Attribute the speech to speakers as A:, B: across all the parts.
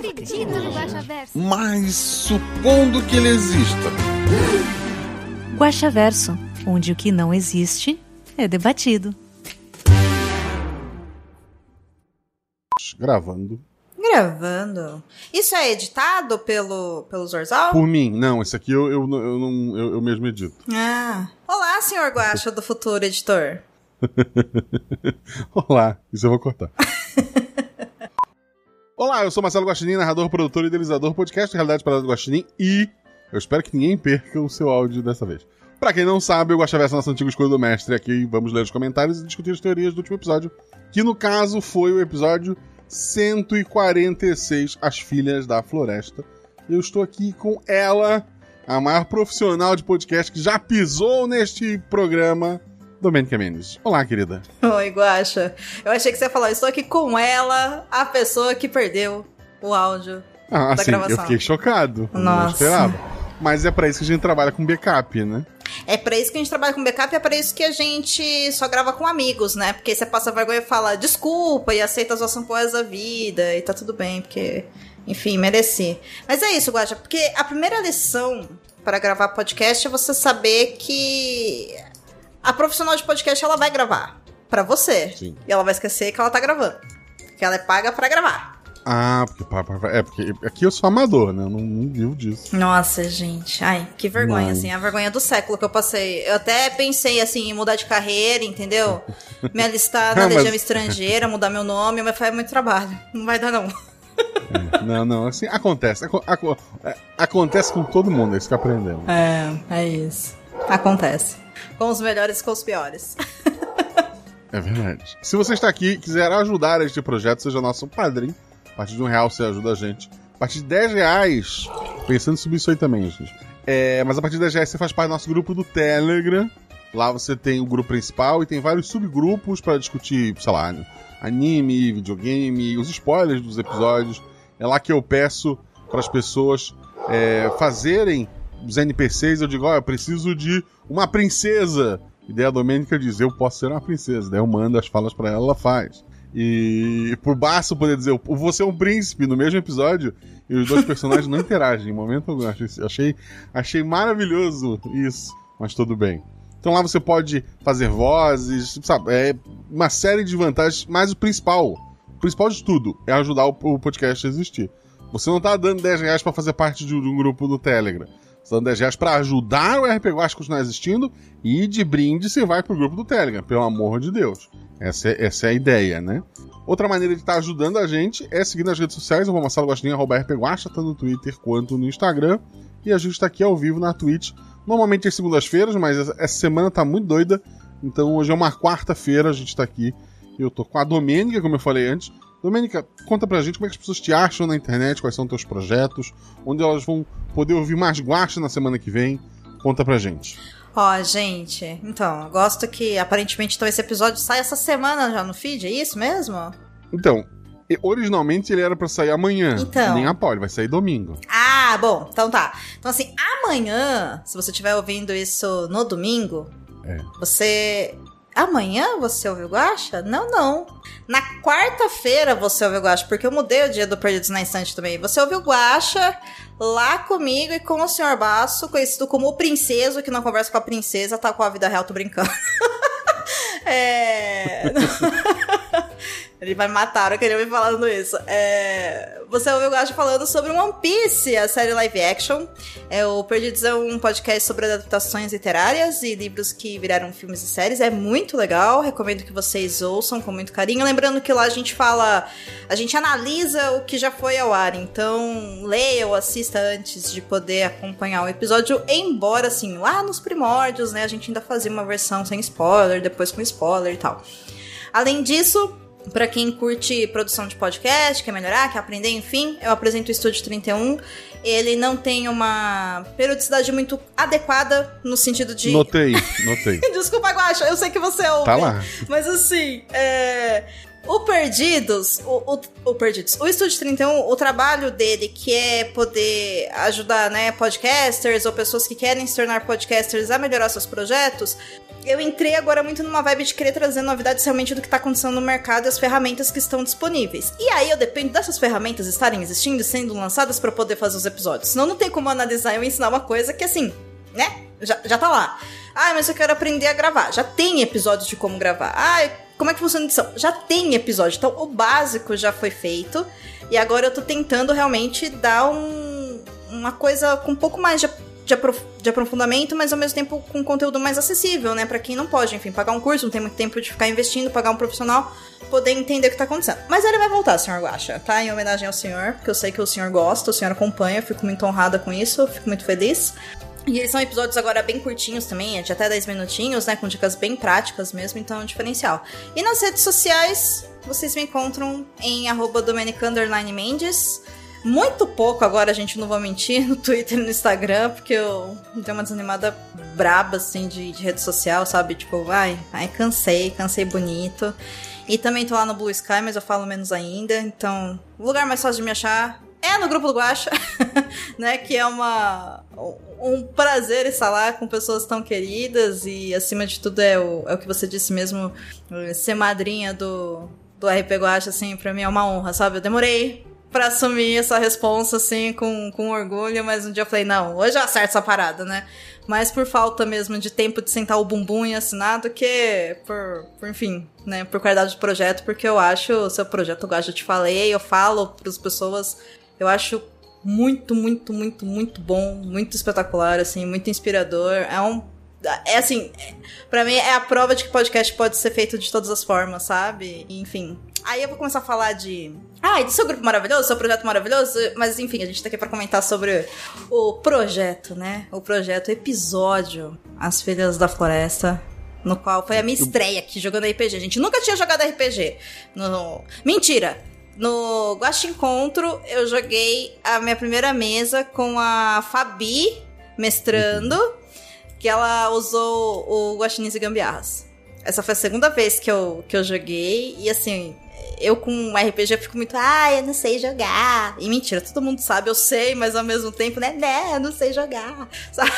A: acredito no Guaxaverso.
B: Mas supondo que ele exista.
C: Guaxaverso, onde o que não existe é debatido.
B: Gravando.
D: Gravando. Isso é editado pelo, pelo Zorzal?
B: Por mim, não, esse aqui eu, eu, eu, não, eu, eu mesmo edito.
D: Ah. Olá, senhor Guaxa do futuro editor.
B: Olá, isso eu vou cortar. Olá, eu sou Marcelo Guaxinim, narrador, produtor e idealizador do podcast Realidade Parada do Guaxinim e eu espero que ninguém perca o seu áudio dessa vez. Pra quem não sabe, o Guaxaverso é nossa antiga escolha do mestre. Aqui vamos ler os comentários e discutir as teorias do último episódio, que no caso foi o episódio 146, As Filhas da Floresta. Eu estou aqui com ela, a maior profissional de podcast que já pisou neste programa, Domênica Mendes. Olá, querida.
D: Oi, Guaxa. Eu achei que você ia falar, estou aqui com ela, a pessoa que perdeu o áudio.
B: Ah,
D: Da
B: assim,
D: gravação.
B: eu fiquei chocado. Não
D: Nossa.
B: esperava. Mas é pra isso que a gente trabalha com backup, né?
D: É pra isso que a gente trabalha com backup, é pra isso que a gente só grava com amigos, né? Porque você passa vergonha e fala desculpa e aceita a zoação por da vida e tá tudo bem, porque, enfim, mereci. Mas é isso, Guaxa, porque a primeira lição para gravar podcast é você saber que a profissional de podcast ela vai gravar pra você.
B: Sim.
D: E ela vai esquecer que ela tá gravando. Que ela é paga pra gravar.
B: Ah, porque, é porque aqui eu sou amador, né? Eu não, não vivo disso.
D: Nossa, gente. Ai, que vergonha,
B: Mas-
D: assim. A vergonha do século que eu passei. Eu até pensei, assim, em mudar de carreira, entendeu? Me alistar na
B: Ah, mas-
D: Legião Estrangeira, mudar meu nome, mas foi muito trabalho. Não vai dar, não.
B: Não, não, assim, acontece. Aco- aco- é, acontece com todo mundo, é isso que aprendemos.
D: É, é isso. Acontece. Com os melhores e com os piores.
B: É verdade. Se você está aqui e quiser ajudar este projeto, seja nosso padrinho. A partir de um real você ajuda a gente. A partir de 10 reais, pensando em subir isso aí também, gente. É, mas a partir de 10 reais você faz parte do nosso grupo do Telegram. Lá você tem o grupo principal e tem vários subgrupos para discutir, sei lá, anime, videogame, os spoilers dos episódios. É lá que eu peço para as pessoas é, fazerem os NPCs. Eu digo, ó, eu preciso de uma princesa. E daí a Domênica diz, eu posso ser uma princesa. Daí eu mando as falas pra ela, ela faz. E por baixo poder dizer, vou ser um príncipe no mesmo episódio, e os dois personagens não interagem em momento algum. Achei, achei, maravilhoso isso, mas tudo bem. Então lá você pode fazer vozes, sabe? É uma série de vantagens, mas o principal, o principal de tudo, é ajudar o, podcast a existir. Você não tá dando 10 reais pra fazer parte de um grupo do Telegram. Tá dando 10 reais pra ajudar o RP Guacha a continuar existindo e de brinde você vai pro grupo do Telegram, pelo amor de Deus. Essa é, essa é a ideia, né? Outra maneira de estar ajudando a gente é seguir nas redes sociais, eu vou Marcelo Guaxinim, arroba rpguacha, tanto no Twitter quanto no Instagram. E a gente tá aqui ao vivo na Twitch, normalmente às segundas-feiras, mas essa semana tá muito doida, então hoje é uma quarta-feira, a gente tá aqui. Eu tô com a Domênica, como eu falei antes. Domênica, conta pra gente como é que as pessoas te acham na internet, quais são teus projetos, onde elas vão poder ouvir mais guacha na semana que vem. Conta pra gente.
D: Ó, gente, então, eu gosto que aparentemente então esse episódio sai essa semana já no feed, é isso mesmo?
B: Então, originalmente ele era pra sair amanhã.
D: Então.
B: Nem a pau, ele vai sair domingo.
D: Ah, bom, então tá. Então, assim, amanhã, se você estiver ouvindo isso no domingo,
B: É.
D: você. Amanhã você ouviu Guacha? Não, não. Na quarta-feira você ouviu Guacha, porque eu mudei o dia do Perdidos na Instante também. Você ouviu Guacha lá comigo e com o Sr. Baço, conhecido como o Princeso, que não conversa com a princesa, tá com a vida real, tô brincando. é. Ele vai matar a hora que ele falando isso. É, Você ouviu o Gacho falando sobre One Piece, a série live action. É, o Perdidos é um podcast sobre adaptações literárias e livros que viraram filmes e séries. É muito legal, recomendo que vocês ouçam com muito carinho. Lembrando que lá a gente fala, a gente analisa o que já foi ao ar. Então, leia ou assista antes de poder acompanhar o episódio. Embora, assim, lá nos primórdios, né, a gente ainda fazia uma versão sem spoiler, depois com spoiler e tal. Além disso, Pra quem curte produção de podcast, quer melhorar, quer aprender, enfim, eu apresento o Estúdio 31. Ele não tem uma periodicidade muito adequada no sentido de.
B: Notei, notei.
D: Desculpa, Guaxa, eu sei que você ouve.
B: Tá lá.
D: Mas assim, é. O Perdidos, o, o, o Perdidos, o Estúdio 31, o trabalho dele que é poder ajudar, né, podcasters ou pessoas que querem se tornar podcasters a melhorar seus projetos, eu entrei agora muito numa vibe de querer trazer novidades realmente do que tá acontecendo no mercado e as ferramentas que estão disponíveis. E aí eu dependo dessas ferramentas estarem existindo e sendo lançadas para poder fazer os episódios. Senão não tem como analisar e ensinar uma coisa que assim, né, já, já tá lá. Ah, mas eu quero aprender a gravar. Já tem episódios de como gravar. Ah, como é que funciona a edição? Já tem episódio. Então, o básico já foi feito. E agora eu tô tentando realmente dar um, uma coisa com um pouco mais de, de, aprof, de, aprofundamento, mas ao mesmo tempo com conteúdo mais acessível, né? Pra quem não pode, enfim, pagar um curso, não tem muito tempo de ficar investindo, pagar um profissional, poder entender o que tá acontecendo. Mas ele vai voltar, senhor Guaxa, tá? Em homenagem ao senhor, porque eu sei que o senhor gosta, o senhor acompanha, fico muito honrada com isso, fico muito feliz. E eles são episódios agora bem curtinhos também, de até 10 minutinhos, né? Com dicas bem práticas mesmo, então é um diferencial. E nas redes sociais, vocês me encontram em arroba Mendes. Muito pouco agora, gente não vou mentir, no Twitter e no Instagram, porque eu dei uma desanimada braba, assim, de, de rede social, sabe? Tipo, vai, ai, cansei, cansei bonito. E também tô lá no Blue Sky, mas eu falo menos ainda, então o lugar mais fácil de me achar é no grupo do Guacha, né? Que é uma, um prazer estar lá com pessoas tão queridas e, acima de tudo, é o, é o que você disse mesmo, ser madrinha do, do RP Guacha, assim, pra mim é uma honra, sabe? Eu demorei pra assumir essa responsa, assim, com, com orgulho, mas um dia eu falei, não, hoje eu acerto essa parada, né? Mas por falta mesmo de tempo de sentar o bumbum e assinar do que por, por enfim, né, por qualidade de projeto, porque eu acho o seu projeto, eu já te falei, eu falo para as pessoas eu acho muito, muito, muito, muito bom, muito espetacular, assim, muito inspirador. É um. É assim, para mim é a prova de que podcast pode ser feito de todas as formas, sabe? Enfim. Aí eu vou começar a falar de. Ah, do seu grupo maravilhoso, seu projeto maravilhoso, mas enfim, a gente tá aqui pra comentar sobre o projeto, né? O projeto, o episódio As Filhas da Floresta, no qual foi a minha estreia aqui jogando RPG. A gente nunca tinha jogado RPG. No... Mentira! No Guacha Encontro, eu joguei a minha primeira mesa com a Fabi mestrando, que ela usou o Guaxinins e Gambiarras. Essa foi a segunda vez que eu, que eu joguei, e assim, eu com RPG fico muito, ah, eu não sei jogar. E mentira, todo mundo sabe, eu sei, mas ao mesmo tempo, né, né, eu não sei jogar, sabe?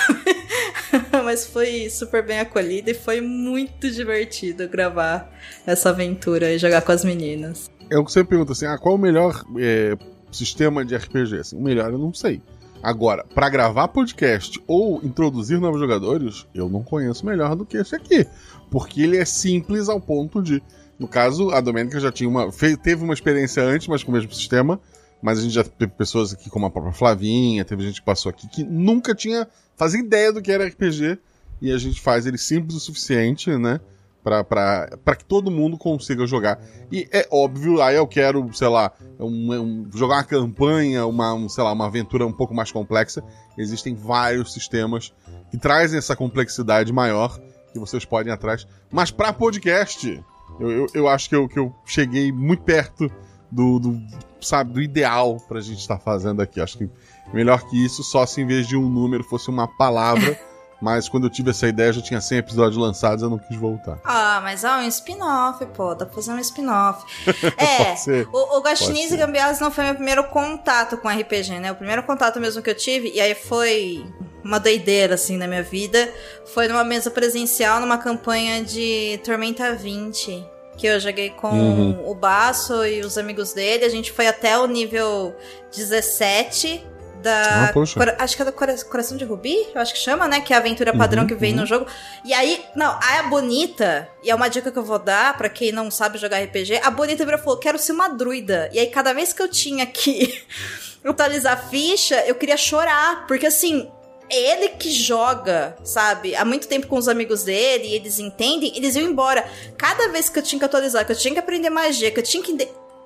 D: mas foi super bem acolhida e foi muito divertido gravar essa aventura e jogar com as meninas
B: é o que você pergunta assim: ah, qual o melhor é, sistema de RPG? Assim, o melhor eu não sei. Agora, para gravar podcast ou introduzir novos jogadores, eu não conheço melhor do que esse aqui. Porque ele é simples ao ponto de. No caso, a Domênica já tinha uma. teve uma experiência antes, mas com o mesmo sistema. Mas a gente já teve pessoas aqui, como a própria Flavinha, teve gente que passou aqui que nunca tinha. fazia ideia do que era RPG. E a gente faz ele simples o suficiente, né? Para que todo mundo consiga jogar. E é óbvio, aí eu quero, sei lá, um, um, jogar uma campanha, uma, um, sei lá, uma aventura um pouco mais complexa. Existem vários sistemas que trazem essa complexidade maior que vocês podem ir atrás. Mas para podcast, eu, eu, eu, acho que eu, que eu cheguei muito perto do, do sabe, do ideal pra gente estar tá fazendo aqui. Acho que melhor que isso, só se em vez de um número fosse uma palavra. Mas quando eu tive essa ideia, já tinha 100 episódios lançados, eu não quis voltar.
D: Ah, mas é um spin-off, pô. Dá pra fazer um spin-off. É, o, o Gastiniz e Gambiarras não foi meu primeiro contato com RPG, né? O primeiro contato mesmo que eu tive, e aí foi uma doideira, assim, na minha vida, foi numa mesa presencial, numa campanha de Tormenta 20 que eu joguei com uhum. o Baço e os amigos dele. A gente foi até o nível 17 da. Ah, cora, acho que é do Coração de Rubi, eu acho que chama, né? Que é a aventura padrão uhum, que vem uhum. no jogo. E aí, não, a Bonita, e é uma dica que eu vou dar para quem não sabe jogar RPG, a Bonita virou falou: quero ser uma druida. E aí, cada vez que eu tinha que atualizar a ficha, eu queria chorar. Porque assim, é ele que joga, sabe? Há muito tempo com os amigos dele, e eles entendem, eles iam embora. Cada vez que eu tinha que atualizar, que eu tinha que aprender magia, que eu tinha que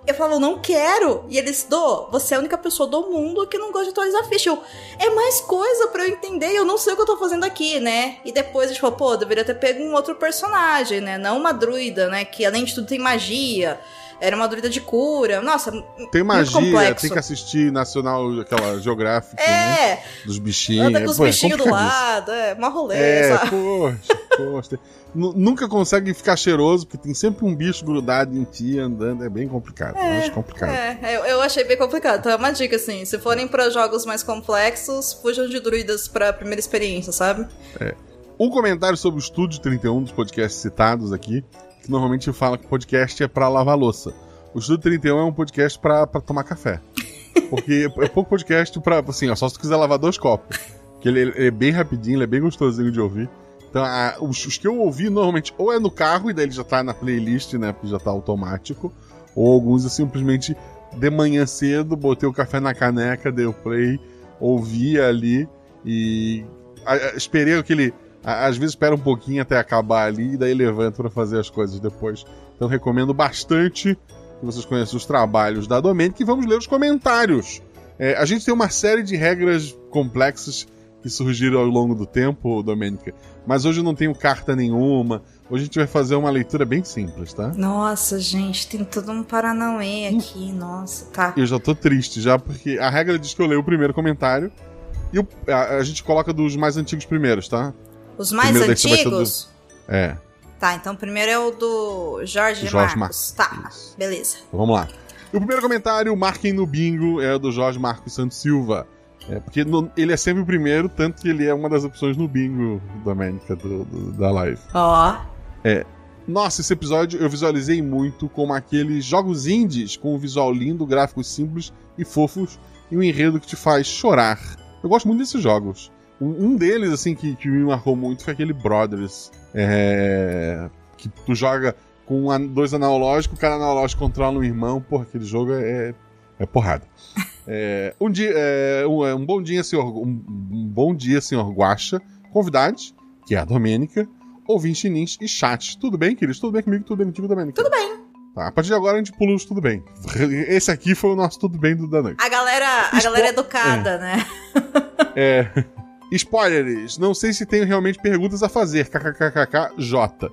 D: eu falo, não quero. E eles, do, você é a única pessoa do mundo que não gosta de atualizar ficha. Eu, é mais coisa para eu entender, eu não sei o que eu tô fazendo aqui, né? E depois a gente falou, pô, deveria ter pego um outro personagem, né? Não uma druida, né? Que além de tudo tem magia. Era uma druida de cura. Nossa,
B: Tem magia,
D: complexo.
B: tem que assistir Nacional, aquela geográfica, né?
D: É,
B: Dos bichinhos.
D: anda com os
B: Pô, é
D: bichinhos do
B: complicadíssimo.
D: lado, é, mó rolê,
B: É,
D: sabe?
B: poxa, poxa. Nu- Nunca consegue ficar cheiroso, porque tem sempre um bicho grudado em ti andando. É bem complicado. eu acho complicado.
D: É, eu, eu achei bem complicado. Então é uma dica, assim, se forem pra jogos mais complexos, fujam de druidas pra primeira experiência, sabe?
B: Um comentário sobre o Estúdio 31 dos podcasts citados aqui, que normalmente fala que podcast é pra lavar louça. O Estúdio 31 é um podcast pra tomar café. Porque é pouco podcast pra, assim, ó, só se tu quiser lavar dois copos. Que ele, ele é bem rapidinho, ele é bem gostosinho de ouvir. Então, a- os, os que eu ouvi normalmente ou é no carro e daí ele já tá na playlist, né? Porque já tá automático. Ou alguns eu simplesmente de manhã cedo, botei o café na caneca, dei o play, ouvi ali e a- a- esperei aquele. Às vezes espera um pouquinho até acabar ali e daí levanto pra fazer as coisas depois. Então recomendo bastante que vocês conheçam os trabalhos da Domênica e vamos ler os comentários. É, a gente tem uma série de regras complexas que surgiram ao longo do tempo, Domênica, mas hoje eu não tenho carta nenhuma. Hoje a gente vai fazer uma leitura bem simples, tá?
D: Nossa, gente, tem todo um Paranauê aqui, nossa, tá.
B: Eu já tô triste já, porque a regra diz que eu leio o primeiro comentário e o- a, a gente coloca dos mais antigos primeiros, tá?
D: Os mais
B: ser do-
D: antigos?
B: É.
D: Tá, então o primeiro é o do Jorge,
B: Jorge
D: Marcos.
B: Marcos.
D: Tá, beleza.
B: Então vamos lá. O primeiro comentário, marquem no bingo, é do Jorge Marcos Santos Silva. É, porque no- ele é sempre o primeiro, tanto que ele é uma das opções no bingo, Domênica, do, do- da live.
D: Ó,
B: Nossa, esse episódio eu visualizei muito como aqueles jogos indies com um visual lindo, gráficos simples e fofos e um enredo que te faz chorar. Eu gosto muito desses jogos. Um, um deles, assim, que, que me marcou muito foi aquele Brothers. É, que tu joga com dois analógicos, cada analógico controla um irmão. Porra, aquele jogo é, é porrada. É, um, dia, é, um, é, um bom dia, senhor. Um, um bom dia, senhor Guaxa. Convidados, que é a Domênica ouvintes chinins e chat. Tudo bem, queridos? Tudo bem comigo? Tudo bem contigo, Domênica? Tudo bem. Tá, a partir de agora a gente pula os tudo bem. Esse aqui foi o nosso tudo bem do da noite.
D: a galera, a
B: Expo-
D: galera educada, né?
B: É. Spoilers. Não sei se tenho realmente perguntas a fazer. KKKKJ.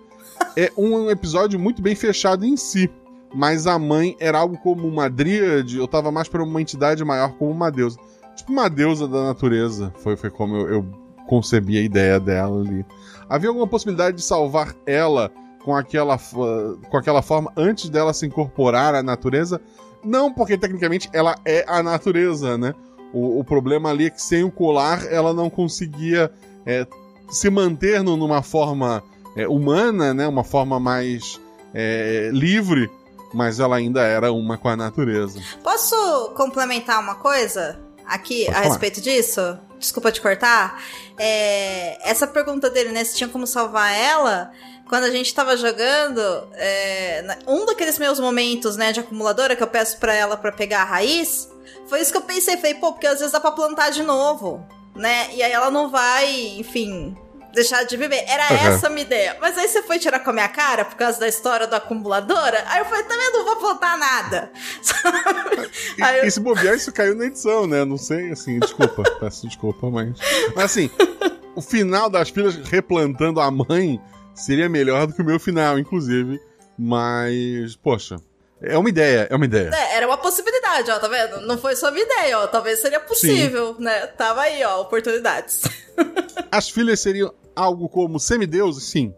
B: É um episódio muito bem fechado em si. Mas a mãe era algo como uma dríade, eu tava mais pra uma entidade maior como uma deusa. Tipo uma deusa da natureza. Foi, foi como eu, eu concebi a ideia dela ali. Havia alguma possibilidade de salvar ela com aquela, com aquela forma antes dela se incorporar à natureza? Não, porque tecnicamente ela é a natureza, né? O, o problema ali é que sem o colar ela não conseguia é, se manter numa forma é, humana, né? Uma forma mais é, livre, mas ela ainda era uma com a natureza.
D: Posso complementar uma coisa aqui
B: Pode
D: a
B: falar.
D: respeito disso? Desculpa te cortar. É, essa pergunta dele, né? Se tinha como salvar ela. Quando a gente tava jogando, é, um daqueles meus momentos, né, de acumuladora que eu peço pra ela pra pegar a raiz, foi isso que eu pensei. Falei, pô, porque às vezes dá pra plantar de novo, né? E aí ela não vai, enfim, deixar de viver. Era
B: Uhum.
D: essa a minha ideia. Mas aí você foi tirar com a minha cara por causa da história do acumuladora. Aí eu falei, também não vou plantar nada. Aí eu-
B: e se bobear, isso caiu na edição, né? Não sei, assim, desculpa, peço desculpa, mas. Mas assim, o final das filhas replantando a mãe seria melhor do que o meu final, inclusive. Mas, poxa, é uma ideia, é uma ideia.
D: É, era uma possibilidade, ó, tá vendo? Não foi só minha ideia, ó. Talvez seria possível, né? Tava aí, ó, oportunidades.
B: As filhas seriam algo como semideuses? Sim.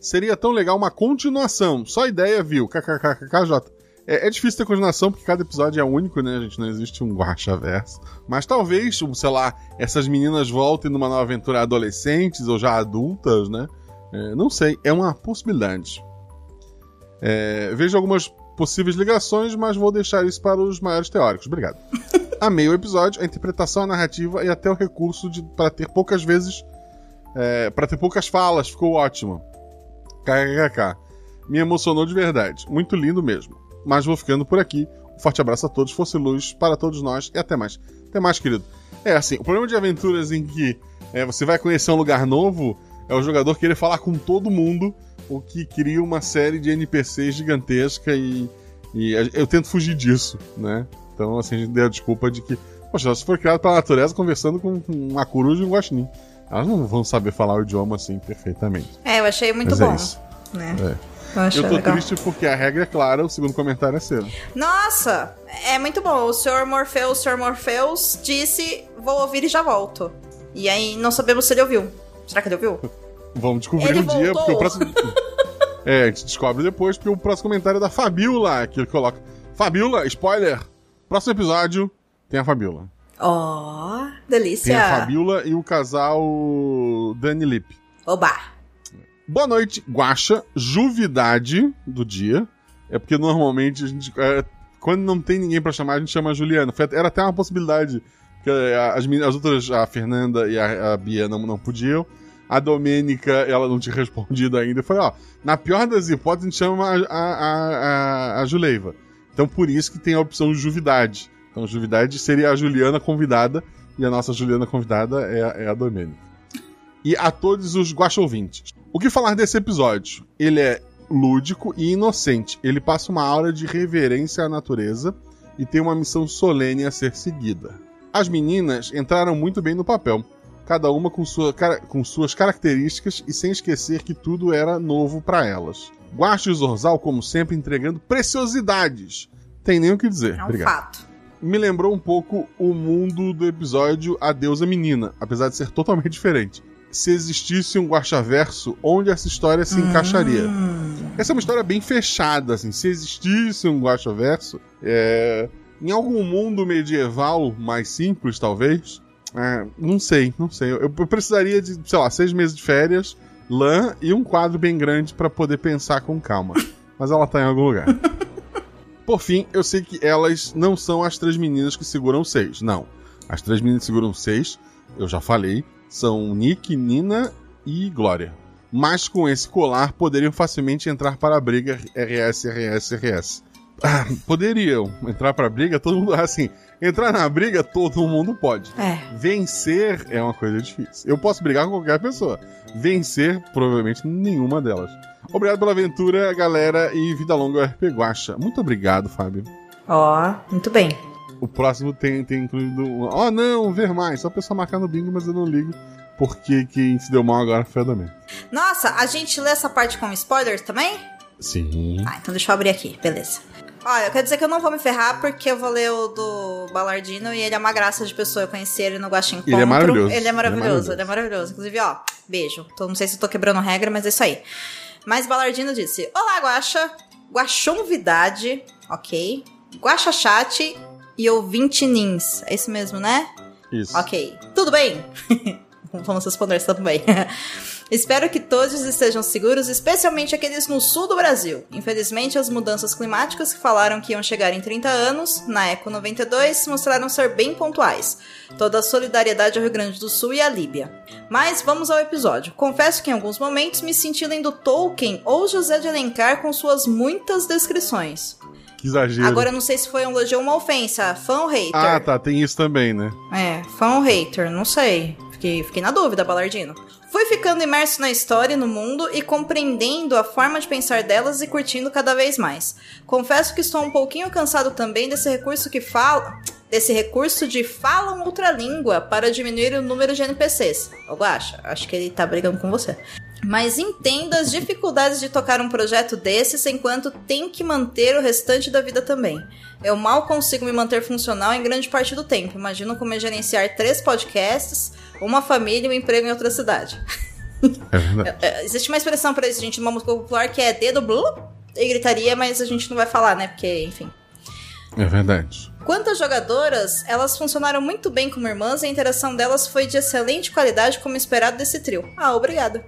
B: Seria tão legal uma continuação. Só ideia, viu? KKKKJ. É, é difícil ter continuação porque cada episódio é único, né, gente? Não existe um guacha-verso. Mas talvez, sei lá, essas meninas voltem numa nova aventura adolescentes ou já adultas, né? É, não sei, é uma possibilidade. É, vejo algumas possíveis ligações, mas vou deixar isso para os maiores teóricos. Obrigado. Amei o episódio, a interpretação, a narrativa e até o recurso de para ter poucas vezes. É, para ter poucas falas, ficou ótimo. KKKK. Me emocionou de verdade. Muito lindo mesmo. Mas vou ficando por aqui. Um forte abraço a todos, fosse luz para todos nós e até mais. Até mais, querido. É assim, o problema de aventuras em que é, você vai conhecer um lugar novo é o jogador querer falar com todo mundo, o que cria uma série de NPCs gigantesca e, e eu tento fugir disso, né? Então, assim, a gente deu a desculpa de que, poxa, se for criado pela natureza conversando com uma coruja e um guaxinim. Elas não vão saber falar o idioma assim perfeitamente.
D: É, eu achei muito
B: Mas
D: bom.
B: é isso.
D: Né?
B: É.
D: Eu
B: tô
D: legal.
B: triste porque a regra é clara, o segundo comentário é seu.
D: Nossa, é muito bom. O Sr. Morpheus, o Sr. Morpheus disse: Vou ouvir e já volto. E aí não sabemos se ele ouviu. Será que ele ouviu?
B: Vamos descobrir
D: Ele
B: um dia,
D: voltou.
B: porque o próximo. é, a gente descobre depois, porque o próximo comentário é da Fabiola, que ele coloca. Fabiola, spoiler! Próximo episódio tem a Fabiola.
D: Ó,
B: Tem
D: delícia.
B: a Fabiola e o casal Dani Lip.
D: Oba.
B: Boa noite, Guaxa. Juvidade do dia. É porque normalmente a gente. é, quando não tem ninguém pra chamar, a gente chama a Juliana. Foi Era até uma possibilidade. Que é, as, as outras, a Fernanda e a, a Bia não, não podiam. A Domênica, ela não tinha respondido ainda. Eu falei, ó, na pior das hipóteses, a gente chama a, a, a, a, Juleiva. Então por isso que tem a opção Juvidade. Então Juvidade seria a Juliana convidada. E a nossa Juliana convidada é, a- é a Domênica. E a todos os Guaxa ouvintes. O que falar desse episódio? Ele é lúdico e inocente. Ele passa uma aura de reverência à natureza e tem uma missão solene a ser seguida. As meninas entraram muito bem no papel, cada uma com, sua, com suas características e sem esquecer que tudo era novo para elas. Guache e Zorzal, como sempre, entregando preciosidades. Tem nem o que dizer.
D: É um
B: Obrigado
D: fato.
B: me lembrou um pouco o mundo do episódio A Deusa Menina, apesar de ser totalmente diferente. Se existisse um Guaxaverso, onde essa história se encaixaria?
D: Hum.
B: Essa é uma história bem fechada, assim. Se existisse um Guaxaverso, é... em algum mundo medieval mais simples, talvez. É, não sei, não sei. Eu, eu precisaria de, sei lá, seis meses de férias, lã e um quadro bem grande pra poder pensar com calma. Mas ela tá em algum lugar. Por fim, eu sei que elas não são as três meninas que seguram seis. Não. As três meninas que seguram seis, eu já falei, são Nick, Nina e Glória. Mas com esse colar poderiam facilmente entrar para a briga RS, RS, RS. Ah, poderiam entrar para a briga, todo mundo. Assim, entrar na briga todo mundo pode.
D: É.
B: Vencer é uma coisa difícil. Eu posso brigar com qualquer pessoa. Vencer, provavelmente, nenhuma delas. Obrigado pela aventura, galera, e vida longa RP Guacha. Muito obrigado, Fábio.
D: Ó, muito bem.
B: O próximo tem, tem incluído. um- Oh, não, ver mais. Só a pessoa marcar no bingo, mas eu não ligo. Porque quem se deu mal agora foi a Domênica.
D: Nossa, a gente lê essa parte com spoilers também?
B: Sim.
D: Ah, então deixa eu abrir aqui, beleza. Olha, eu quero dizer que eu não vou me ferrar porque eu vou ler o do Balardino e ele é uma graça de pessoa. Eu conheci ele no Encontro.
B: Ele é maravilhoso.
D: Ele é maravilhoso,
B: Ele é maravilhoso.
D: ele é maravilhoso. Inclusive, ó, beijo. Então, não sei se eu tô quebrando regra, mas é isso aí. Mas Balardino disse: Olá, Guaxa. Guaxonvidade, ok. Guaxa Chat e ouvinte Nins. É isso mesmo, né?
B: Isso.
D: Ok. Tudo bem? Vamos responder também. Espero que todos estejam seguros, especialmente aqueles no sul do Brasil. Infelizmente, as mudanças climáticas que falaram que iam chegar em 30 anos, na Eco 92, mostraram ser bem pontuais. Toda a solidariedade ao Rio Grande do Sul e à Líbia. Mas vamos ao episódio. Confesso que em alguns momentos me senti lendo Tolkien ou José de Alencar com suas muitas descrições.
B: Que exagero.
D: Agora não sei se foi um elogio ou uma ofensa. Fã ou hater?
B: Ah, tá. Tem isso também, né?
D: É, fã ou hater, não sei. Fiquei, fiquei na dúvida, Balardino. Fui ficando imerso na história e no mundo e compreendendo a forma de pensar delas e curtindo cada vez mais. Confesso que estou um pouquinho cansado também desse recurso que fala. Desse recurso de falam outra língua para diminuir o número de NPCs. Ô, Guaxa, acho que ele tá brigando com você. Mas entendo as dificuldades de tocar um projeto desses enquanto tem que manter o restante da vida também. Eu mal consigo me manter funcional em grande parte do tempo. Imagino como é gerenciar três podcasts, uma família e um emprego em outra cidade.
B: É verdade.
D: É, Existe uma expressão pra isso, gente, numa música popular que é dedo blu e gritaria, mas a gente não vai falar, né? Porque, enfim.
B: É verdade.
D: Quanto às jogadoras, elas funcionaram muito bem como irmãs e a interação delas foi de excelente qualidade, como esperado desse trio. Ah, obrigada.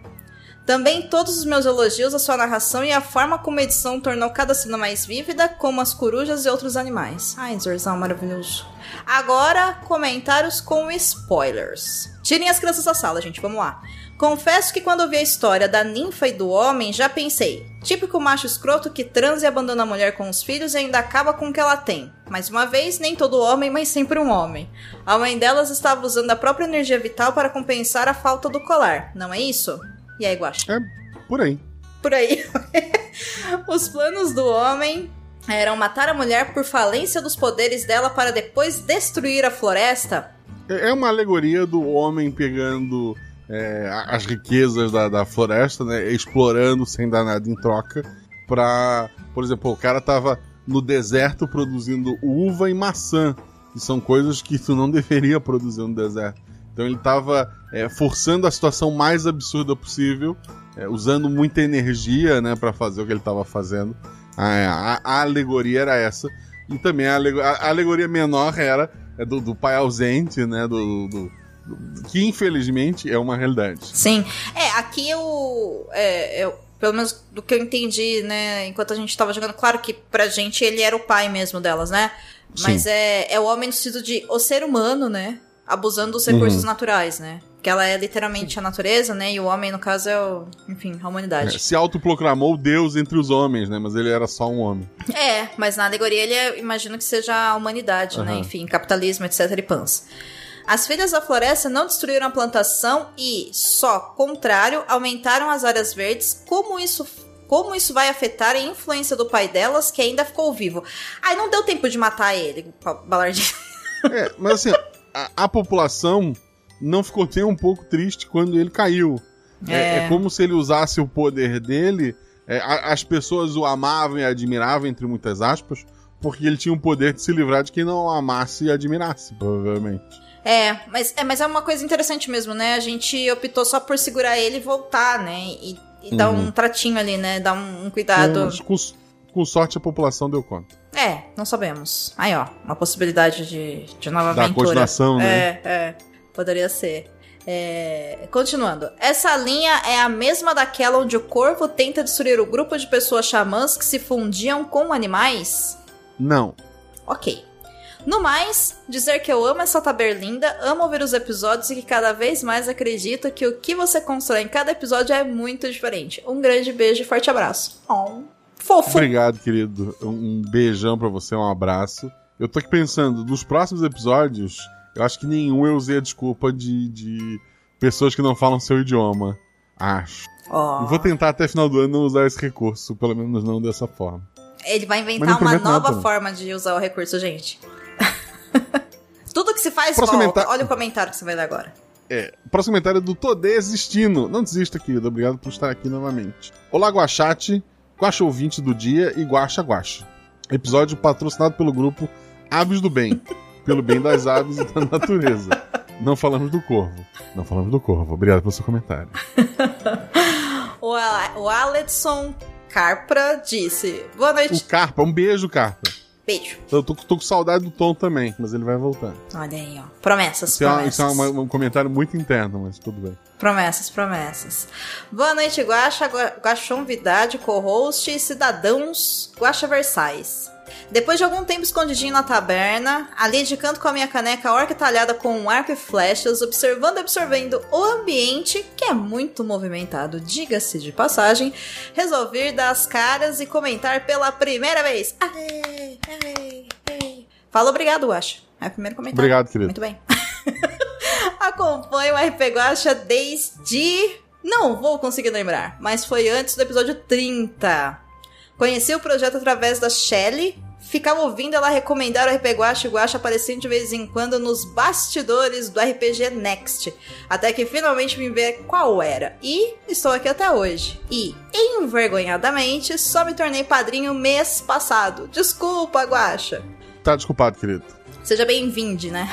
D: Também todos os meus elogios à sua narração e à forma como a edição tornou cada cena mais vívida, como as corujas e outros animais. Ai, Zorzal, maravilhoso. Agora, comentários com spoilers. Tirem as crianças da sala, gente, vamos lá. Confesso que quando eu vi a história da ninfa e do homem, já pensei, típico macho escroto que transa e abandona a mulher com os filhos e ainda acaba com o que ela tem. Mais uma vez, nem todo homem, mas sempre um homem. A mãe delas estava usando a própria energia vital para compensar a falta do colar, não é isso? E aí, Guaxa?
B: É por aí.
D: Por aí. Os planos do homem eram matar a mulher por falência dos poderes dela para depois destruir a floresta?
B: É é uma alegoria do homem pegando é, as riquezas da, da floresta, né? Explorando sem dar nada em troca. pra. Por exemplo, o cara tava no deserto produzindo uva e maçã, que são coisas que tu não deveria produzir no deserto. Então ele tava é, forçando a situação mais absurda possível, é, usando muita energia, né, para fazer o que ele tava fazendo. A, a, a, alegoria era essa. E também a, a- alegoria menor era é, do, do pai ausente, né, do, do- que infelizmente é uma realidade.
D: Sim. É, aqui eu, é, eu. Pelo menos do que eu entendi, né? Enquanto a gente tava jogando, claro que pra gente ele era o pai mesmo delas, né? Mas
B: Sim.
D: é, é o homem no sentido de o ser humano, né? Abusando dos recursos naturais, né? Que ela é literalmente a natureza, né? E o homem, no caso, é o. Enfim, a
B: É,
D: humanidade.
B: se autoproclamou Deus entre os homens, né, mas ele era só um homem.
D: É, mas na alegoria ele é, imagino que seja a humanidade, né?
B: Aham.
D: Enfim, capitalismo, etc. e pans. As filhas da floresta não destruíram a plantação e, só contrário, aumentaram as áreas verdes. Como isso, como isso vai afetar a influência do pai delas, que ainda ficou vivo? Ai, não deu tempo de matar ele, Balardi.
B: É, mas assim, a, a população não ficou nem um pouco triste quando ele caiu. É,
D: É.
B: é como se ele usasse o poder dele. é, a- as pessoas o amavam e admiravam, entre muitas aspas, porque ele tinha o poder de se livrar de quem não o amasse e admirasse, provavelmente.
D: É, mas é, mas é uma coisa interessante mesmo, né? A gente optou só por segurar ele e voltar, né? E, e dar
B: Uhum.
D: um tratinho ali, né? Dar um, um cuidado.
B: Com, com- sorte, a população deu conta.
D: É, não sabemos. Aí, ó, uma possibilidade de, de nova
B: Da
D: aventura.
B: continuação, né?
D: É, é. Poderia ser. É, continuando. Essa linha é a mesma daquela onde o corvo tenta destruir o grupo de pessoas xamãs que se fundiam com animais?
B: Não.
D: Ok. No mais, dizer que eu amo essa taberlinda, amo ouvir os episódios e que cada vez mais acredito que o que você constrói em cada episódio é muito diferente. Um grande beijo e forte abraço. Oh, fofo.
B: Obrigado, querido. Um beijão pra você, um abraço. Eu tô aqui pensando, nos próximos episódios, eu acho que nenhum eu usei a desculpa de, de pessoas que não falam seu idioma. Acho. E vou tentar até final do ano não usar esse recurso, pelo menos não dessa forma.
D: Ele vai inventar uma nova
B: nada,
D: forma de usar o recurso, gente. Tudo que se faz volta.
B: comentário-
D: Olha o comentário que você vai dar agora.
B: É, o próximo comentário é do Tô Desistindo. Não desista, querido. Obrigado por estar aqui novamente. Olá, Guachate, Guacha ouvinte do dia e Guacha Guacha. Episódio patrocinado pelo grupo Aves do Bem. pelo bem das aves e da natureza. Não falamos do corvo. Não falamos do corvo. Obrigado pelo seu comentário.
D: O, A- o Carpra disse: Boa
B: O
D: noite.
B: Carpa, um beijo, Carpa.
D: Beijo.
B: Eu tô, tô com saudade do Tom também, mas ele vai voltar.
D: Olha aí, ó. Promessas,
B: Isso é,
D: promessas.
B: isso é uma- um comentário muito interno, mas tudo bem.
D: Promessas, promessas. Boa noite, Guaxa, Gua- Guaxonvidade, co-host e cidadãos Guaxa Versais. Depois de algum tempo escondidinho na taberna, ali de canto com a minha caneca orca talhada com um arco e flechas, observando e absorvendo o ambiente, que é muito movimentado, diga-se de passagem, resolvi dar as caras e comentar pela primeira vez. Aê. Fala obrigado, Guaxa. É o primeiro comentário.
B: Obrigado, querido.
D: Muito bem. Acompanho o RP Guacha desde. Não vou conseguir lembrar, mas foi antes do episódio 30. Conheci o projeto através da Shelly. Ficava ouvindo ela recomendar o RP Guacha Guacha aparecendo de vez em quando nos bastidores do RPG Next. Até que finalmente me ver qual era. E estou aqui até hoje. E, envergonhadamente, só me tornei padrinho mês passado. Desculpa, Guacha.
B: Tá desculpado, querido.
D: Seja bem-vindo, né?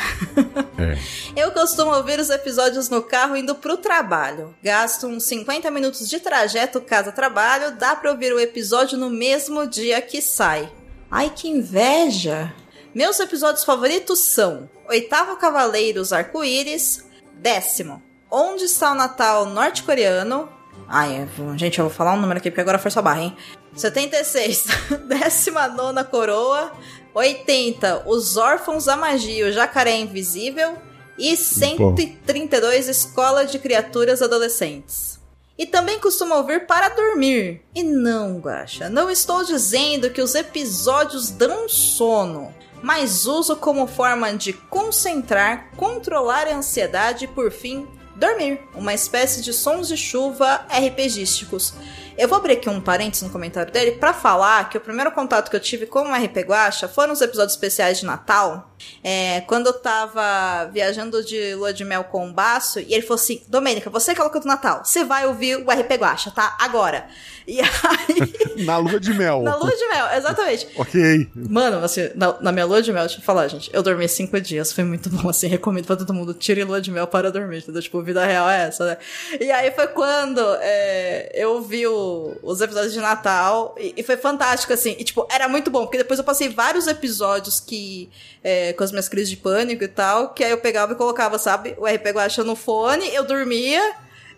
B: É.
D: Eu costumo ouvir os episódios no carro indo pro trabalho. Gasto uns 50 minutos de trajeto casa-trabalho, dá pra ouvir o episódio no mesmo dia que sai. Ai, que inveja! Meus episódios favoritos são Oitavo Cavaleiros Arco-Íris, Décimo, Onde está o Natal Norte-Coreano? Ai, eu- gente, eu vou falar um número aqui porque agora foi só barra, hein? 76, Décima Nona Coroa, 80, Os Órfãos da Magia, o Jacaré Invisível e 132, Escola de Criaturas Adolescentes. E também costumo ouvir para dormir. E não, Guaxa, não estou dizendo que os episódios dão sono, mas uso como forma de concentrar, controlar a ansiedade e, por fim, dormir. Uma espécie de sons de chuva RPGísticos. Eu vou abrir aqui um parênteses no comentário dele pra falar que o primeiro contato que eu tive com o RP Guacha foram os episódios especiais de Natal. É, quando eu tava viajando de lua de mel com o Baço, e ele falou assim: Domênica, você que é louca do Natal, você vai ouvir o RP Guacha, tá? Agora. E aí.
B: Na lua de mel.
D: na lua de mel, exatamente.
B: Ok.
D: Mano, assim, na, na minha lua de mel, deixa eu falar, gente. Eu dormi cinco dias, foi muito bom, assim, recomendo pra todo mundo. Tire lua de mel para dormir, entendeu? Tipo, vida real é essa, né? E aí foi quando é, eu vi o- os episódios de Natal e, e foi fantástico, assim. E, tipo, era muito bom, porque depois eu passei vários episódios que. é, com as minhas crises de pânico e tal, que aí eu pegava e colocava, sabe, o RP Guacha no fone, eu dormia.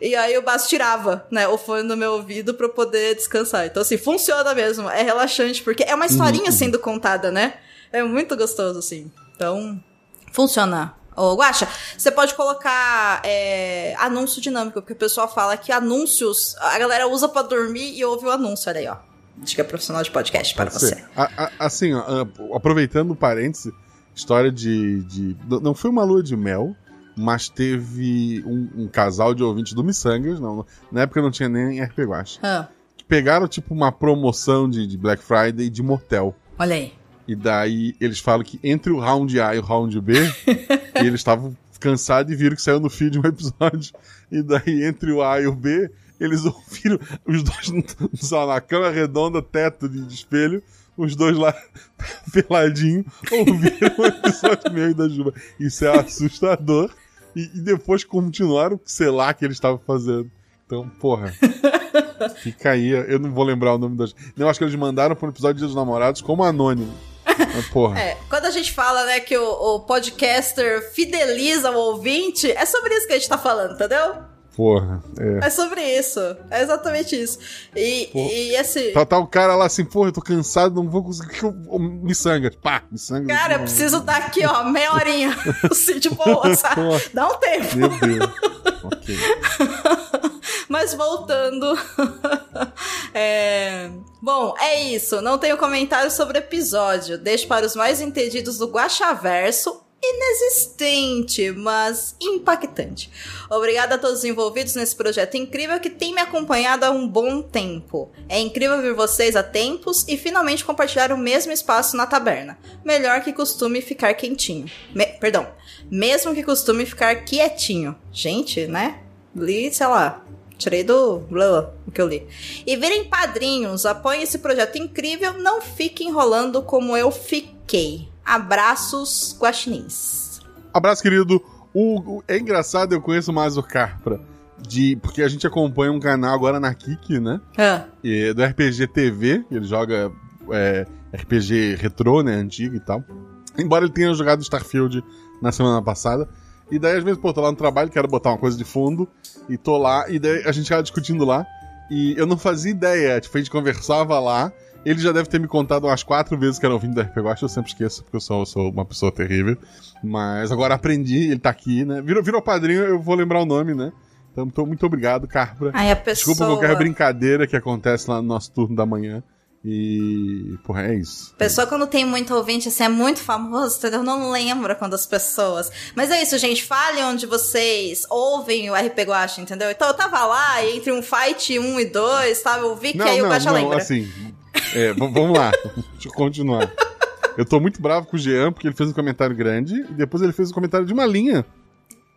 D: E aí o Basso tirava, né, o fone do meu ouvido pra eu poder descansar. Então, assim, funciona mesmo. É relaxante, porque é uma historinha sendo contada, né? É muito gostoso, assim. Então, funciona. Ô, Guaxa, você pode colocar é, anúncio dinâmico, porque o pessoal fala que anúncios a galera usa pra dormir e ouve o anúncio. Olha aí, ó. Acho que é profissional de podcast para você.
B: A- a- assim, ó, a- aproveitando o parêntese, história de, de- Não foi uma lua de mel, mas teve um, um casal de ouvintes do Missangas, não, na época não tinha nem RP Guacha,
D: Ah,
B: que pegaram tipo uma promoção de, de Black Friday de motel.
D: olha aí.
B: E daí eles falam que entre o round A e o round B, eles estavam cansados e viram que saiu no feed um episódio. E daí entre o A e o B, eles ouviram os dois só na cama redonda, teto de de espelho, os dois lá peladinho, ouviram o episódio meio da Juba. Isso é assustador. E, e depois continuaram, sei lá, que eles estavam fazendo. Então, porra. Fica aí, eu não vou lembrar o nome das. Eu acho que eles mandaram para um episódio de Dia dos Namorados como anônimo. Porra.
D: É, quando a gente fala, né, que o, o podcaster fideliza o ouvinte, é sobre isso que a gente tá falando, entendeu?
B: Porra. É.
D: É sobre isso. É exatamente isso. E, e esse.
B: Tá, tá o cara lá assim, porra, eu tô cansado, não vou conseguir. que eu- eu- Me sangra. Pá, me sangra.
D: Cara, eu preciso dar aqui, ó, meia horinha. assim, de boa, sabe?
B: Porra.
D: Dá um tempo.
B: Meu Deus. ok.
D: Mas voltando. é... Bom, é isso. Não tenho comentário sobre o episódio. Deixo para os mais entendidos do Guaxaverso. Inexistente, mas impactante. Obrigada a todos os envolvidos nesse projeto incrível que tem me acompanhado há um bom tempo. É incrível ver vocês há tempos e finalmente compartilhar o mesmo espaço na taberna. Melhor que costume ficar quentinho. Me- Perdão. Mesmo que costume ficar quietinho. Gente, né? Li, sei lá, Tirei do blá, o que eu li. E virem padrinhos, apoiem esse projeto incrível, não fiquem enrolando como eu fiquei. Abraços, guaxinins.
B: Abraço, querido. O, o- é engraçado, eu conheço mais o Carpra. De, porque a gente acompanha um canal agora na Kik, né?
D: Ah,
B: E do RPG TV, ele joga é, RPG retrô, né? Antigo e tal. Embora ele tenha jogado Starfield na semana passada. E daí, às vezes, pô, tô lá no trabalho, quero botar uma coisa de fundo. E tô lá, e daí a gente tava discutindo lá. E eu não fazia ideia. Tipo, a gente conversava lá. Ele já deve ter me contado umas quatro vezes que era ouvindo da RPG Watch, eu sempre esqueço, porque eu sou, sou uma pessoa terrível. Mas agora aprendi, ele tá aqui, né? Virou, virou padrinho, eu vou lembrar o nome, né? Então, muito, muito obrigado, Carpra.
D: aí a pessoa.
B: Desculpa qualquer brincadeira que acontece lá no nosso turno da manhã. E. Porra, é isso.
D: Pessoa quando tem muito ouvinte, assim, é muito famoso, entendeu? Não lembra quando as pessoas. Mas é isso, gente. Fale onde vocês ouvem o RP Guacha, entendeu? Então eu tava lá, entre um fight 1 e 2, tá? Eu vi que
B: Não,
D: aí o Guacha lembra.
B: assim. É, vamos lá. Deixa eu continuar. Eu tô muito bravo com o Jean, porque ele fez um comentário grande e depois ele fez um comentário de uma linha.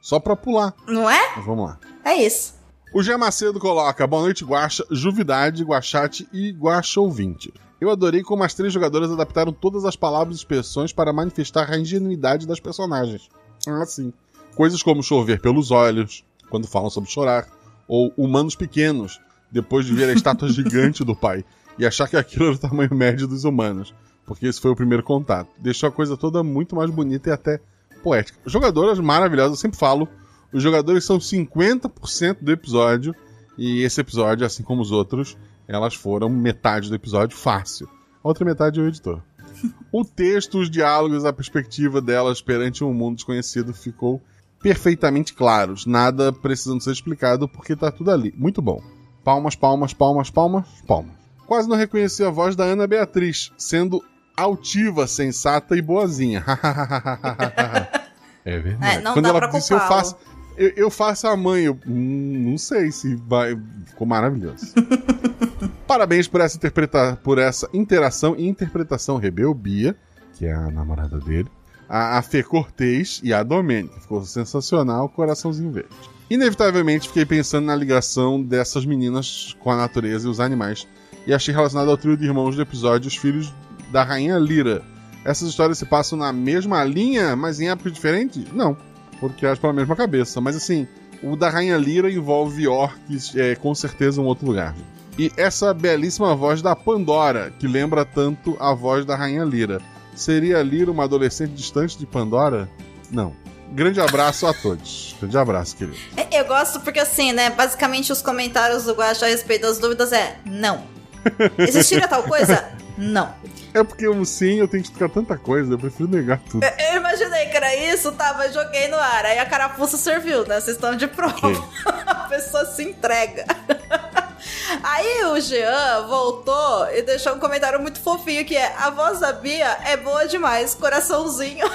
B: Só pra pular.
D: Não é?
B: Mas vamos lá.
D: É isso.
B: O Jean Macedo coloca: Boa noite, Guaxa, Juvidade, Guachate e Guaxa Ouvinte. Eu adorei como as três jogadoras adaptaram todas as palavras e expressões para manifestar a ingenuidade das personagens. Ah, sim. Coisas como chover pelos olhos, quando falam sobre chorar, ou humanos pequenos, depois de ver a estátua gigante do pai e achar que aquilo era o tamanho médio dos humanos, porque esse foi o primeiro contato. Deixou a coisa toda muito mais bonita e até poética. Jogadoras maravilhosas, eu sempre falo, os jogadores são 50% do episódio, e esse episódio, assim como os outros, elas foram metade do episódio fácil. A outra metade é o editor. O texto, os diálogos, a perspectiva delas perante um mundo desconhecido ficou perfeitamente claros. Nada precisando ser explicado porque tá tudo ali. Muito bom. Palmas, palmas, palmas, palmas, palmas. Quase não reconheci a voz da Ana Beatriz, sendo altiva, sensata e boazinha. é verdade.
D: É, não
B: Quando
D: dá
B: ela
D: pra
B: disse eu faço, eu, eu faço a mãe, eu hum, não sei se vai. Ficou maravilhoso. Parabéns por essa, interpreta por essa interação e interpretação Rebel Bia, que é a namorada dele, a, a Fê Cortez e a Domênica. Ficou sensacional, coraçãozinho verde. Inevitavelmente fiquei pensando na ligação dessas meninas com a natureza e os animais, e achei relacionado ao trio de irmãos do episódio Os Filhos da Rainha Lira. Essas histórias se passam na mesma linha, mas em épocas diferentes? Não, foram criadas pela mesma cabeça. Mas assim, o da Rainha Lira envolve orcs, é, com certeza um outro lugar. E essa belíssima voz da Pandora, que lembra tanto a voz da Rainha Lira. Seria Lira uma adolescente distante de Pandora? Não. Grande abraço a todos. Grande abraço, querido.
D: É, Eu gosto porque, assim, né? Basicamente, os comentários do Guaxa a respeito das dúvidas é não. Existiria tal coisa? Não.
B: É porque eu sim, eu tenho que explicar tanta coisa, eu prefiro negar tudo.
D: Eu imaginei que era isso, tava, joguei no ar. Aí a carapuça serviu, né? Vocês estão de prova. a pessoa se entrega. Aí o Jean voltou e deixou um comentário muito fofinho que é a voz da Bia é boa demais, coraçãozinho.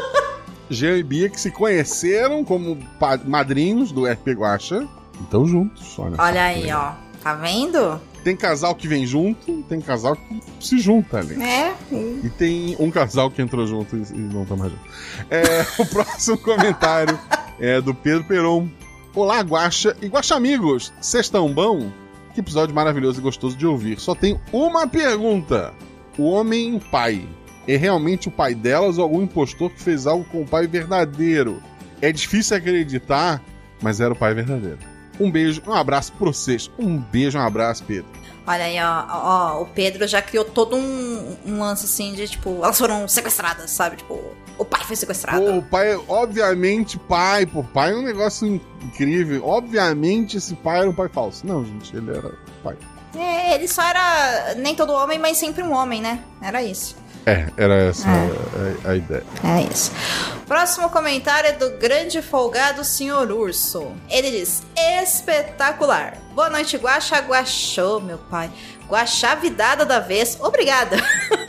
B: Jean e Bia que se conheceram como madrinhos do RP Guacha. Então juntos, olha.
D: Olha aí, ó. Tá vendo?
B: Tem casal que vem junto, tem casal que se junta ali.
D: É.
B: E tem um casal que entrou junto e não tá mais junto. É, o próximo comentário é do Pedro Peron. Olá, Guaxa e Guaxa amigos, vocês estão bom? Que episódio maravilhoso e gostoso de ouvir. Só tenho uma pergunta. O homem pai é realmente o pai delas ou algum impostor que fez algo com o pai verdadeiro? É difícil acreditar, mas era o pai verdadeiro. Um beijo, um abraço pra vocês. Um beijo, um abraço, Pedro.
D: Olha aí, ó, ó, o Pedro já criou todo um, um lance assim de tipo, elas foram sequestradas, sabe? Tipo, o pai foi sequestrado.
B: Pô, o pai, obviamente, pai, pô, pai é um negócio in- incrível. Obviamente, esse pai era um pai falso. Não, gente, ele era pai.
D: É, ele só era nem todo homem, mas sempre um homem, né? Era isso.
B: É, era essa a, a ideia.
D: É isso. Próximo comentário é do grande folgado Senhor Urso. Ele diz: espetacular. Boa noite, Guaxa Guaxô, meu pai. Guaxá vidada da vez. Obrigada.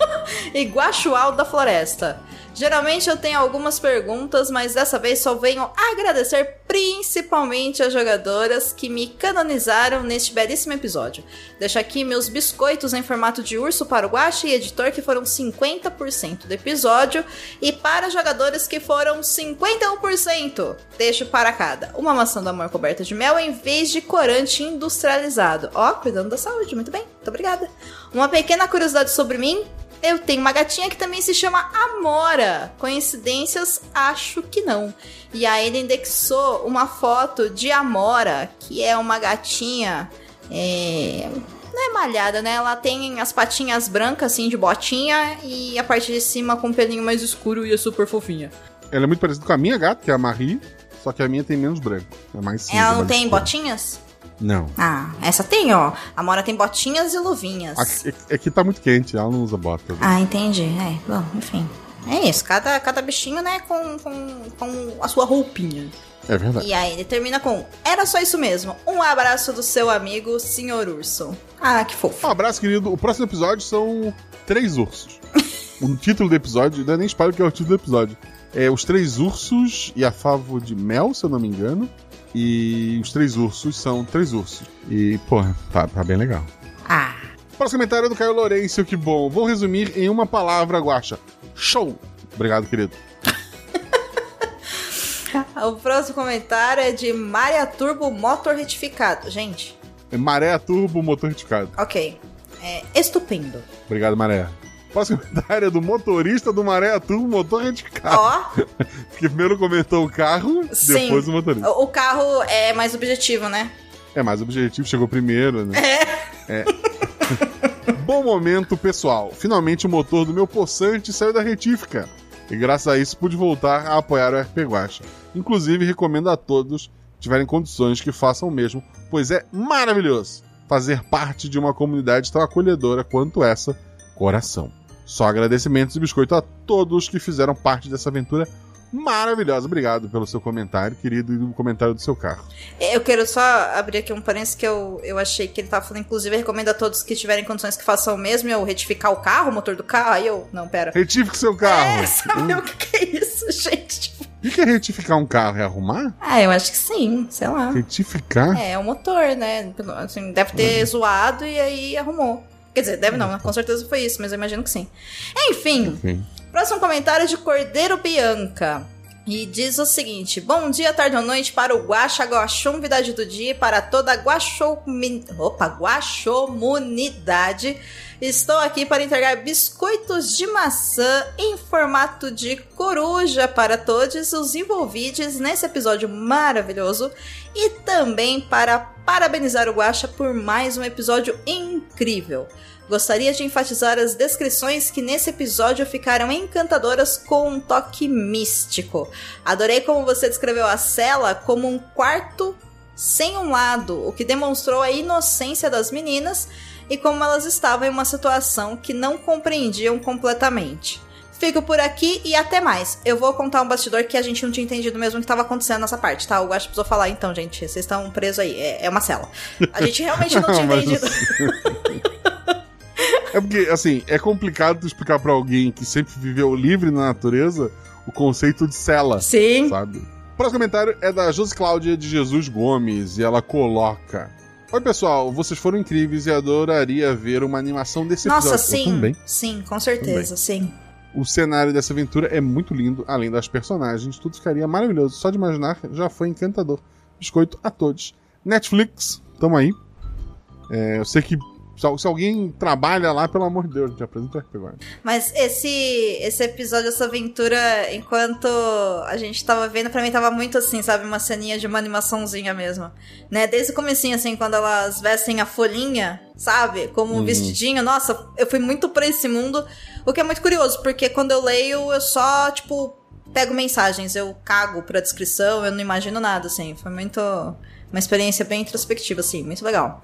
D: e Guaxual da floresta. Geralmente eu tenho algumas perguntas, mas dessa vez só venho agradecer principalmente as jogadoras que me canonizaram neste belíssimo episódio. Deixo aqui meus biscoitos em formato de urso para o Guache e editor que foram 50% do episódio e para jogadores que foram 51%. Deixo para cada uma maçã do amor coberta de mel em vez de corante industrializado. Ó, cuidando da saúde, muito bem, muito obrigada. Uma pequena curiosidade sobre mim, eu tenho uma gatinha que também se chama Amora. Coincidências? Acho que não. E aí ele indexou uma foto de Amora, que é uma gatinha. É... Não é malhada, né? Ela tem as patinhas brancas, assim, de botinha, e a parte de cima com um pelinho mais escuro e é super fofinha.
B: Ela é muito parecida com a minha gata, que é a Marie, só que a minha tem menos branco. É mais cinza,
D: Ela não tem botinhas?
B: Não.
D: Ah, essa tem, ó. A Amora tem botinhas e luvinhas.
B: Aqui, aqui tá muito quente, ela não usa bota.
D: Ah, entendi. É, bom, enfim. É isso, cada, cada bichinho, né, com, com, com a sua roupinha.
B: É verdade.
D: E aí ele termina com: Era só isso mesmo. Um abraço do seu amigo, Senhor Urso. Ah, que fofo.
B: Um abraço, querido. O próximo episódio são três ursos. o título do episódio, não é nem espalho que é o título do episódio. É Os Três Ursos e a Favo de Mel, se eu não me engano. E os três ursos são três ursos. E, pô, tá, tá bem legal.
D: Ah.
B: Próximo comentário é do Caio Lourenço, que bom. Vou resumir em uma palavra, Guaxa. Show! Obrigado, querido.
D: O próximo comentário é de Maria Turbo Motor Retificado. Gente,
B: É Maré Turbo Motor Retificado.
D: ok. É estupendo.
B: Obrigado, Maré. Próximo comentário é do motorista do Maré Turbo Motor Retificado.
D: Ó,
B: Porque primeiro comentou o carro,
D: sim.
B: depois o motorista.
D: O carro é mais objetivo, né?
B: É, mais objetivo, chegou primeiro, né? É. Bom momento, pessoal. Finalmente o motor do meu poçante saiu da retífica. E graças a isso pude voltar a apoiar o RP Guacha. Inclusive, recomendo a todos que tiverem condições que façam o mesmo, pois é maravilhoso fazer parte de uma comunidade tão acolhedora quanto essa, coração. Só agradecimentos e biscoito a todos que fizeram parte dessa aventura maravilhosa. Obrigado pelo seu comentário, querido, e do comentário do seu carro.
D: Eu quero só abrir aqui um parênteses que eu, eu achei que ele tava falando, inclusive, recomendo a todos que tiverem condições que façam o mesmo, eu retificar o carro, o motor do carro, aí eu. Não, pera.
B: Retífique seu carro.
D: É, sabe o que, é isso, gente? Tipo,
B: O que é retificar um carro? É arrumar?
D: Ah, eu acho que sim, sei lá.
B: Retificar?
D: É, o motor, né? Assim, deve ter zoado e aí arrumou. Quer dizer, deve não, né? com certeza foi isso, mas eu imagino que sim. Enfim,
B: Sim.
D: próximo comentário é de Cordeiro Bianca. E diz o seguinte: Bom dia, tarde ou noite para o Guaxa Guaxumvidade do dia e para toda a Guaxomi... Opa, Guaxomunidade. Estou aqui para entregar biscoitos de maçã em formato de coruja para todos os envolvidos nesse episódio maravilhoso e também para parabenizar o Guaxa por mais um episódio incrível. Gostaria de enfatizar as descrições que nesse episódio ficaram encantadoras com um toque místico. Adorei como você descreveu a cela como um quarto sem um lado, o que demonstrou a inocência das meninas e como elas estavam em uma situação que não compreendiam completamente. Fico por aqui e até mais. Eu vou contar um bastidor que a gente não tinha entendido mesmo o que estava acontecendo nessa parte, tá? O Guaxa precisou falar, então, gente, vocês estão presos aí. É, é uma cela. A gente realmente não tinha
B: Mas
D: entendido.
B: É porque, assim, é complicado tu explicar pra alguém que sempre viveu livre na natureza o conceito de cela,
D: Sim.
B: sabe? O próximo comentário é da Josi Cláudia de Jesus Gomes e ela coloca: Oi, pessoal, vocês foram incríveis e adoraria ver uma animação desse
D: Nossa,
B: episódio. Eu
D: sim.
B: também.
D: Sim, com certeza, sim.
B: O cenário dessa aventura é muito lindo, além das personagens, tudo ficaria maravilhoso. Só de imaginar já foi encantador. Biscoito a todos. Netflix, tamo aí. É, eu sei que se, se alguém trabalha lá, pelo amor de Deus, gente apresenta o.
D: Mas esse, esse episódio, essa aventura, enquanto a gente tava vendo, pra mim tava muito assim, sabe? Uma ceninha de uma animaçãozinha mesmo. Né? Desde o comecinho, assim, quando elas vestem a folhinha, sabe? Como um
B: Uhum.
D: vestidinho. Nossa, eu fui muito pra esse mundo. O que é muito curioso, porque quando eu leio, eu só, tipo, pego mensagens. Eu cago pra descrição, eu não imagino nada, assim. Foi muito... Uma experiência bem introspectiva, assim. Muito legal.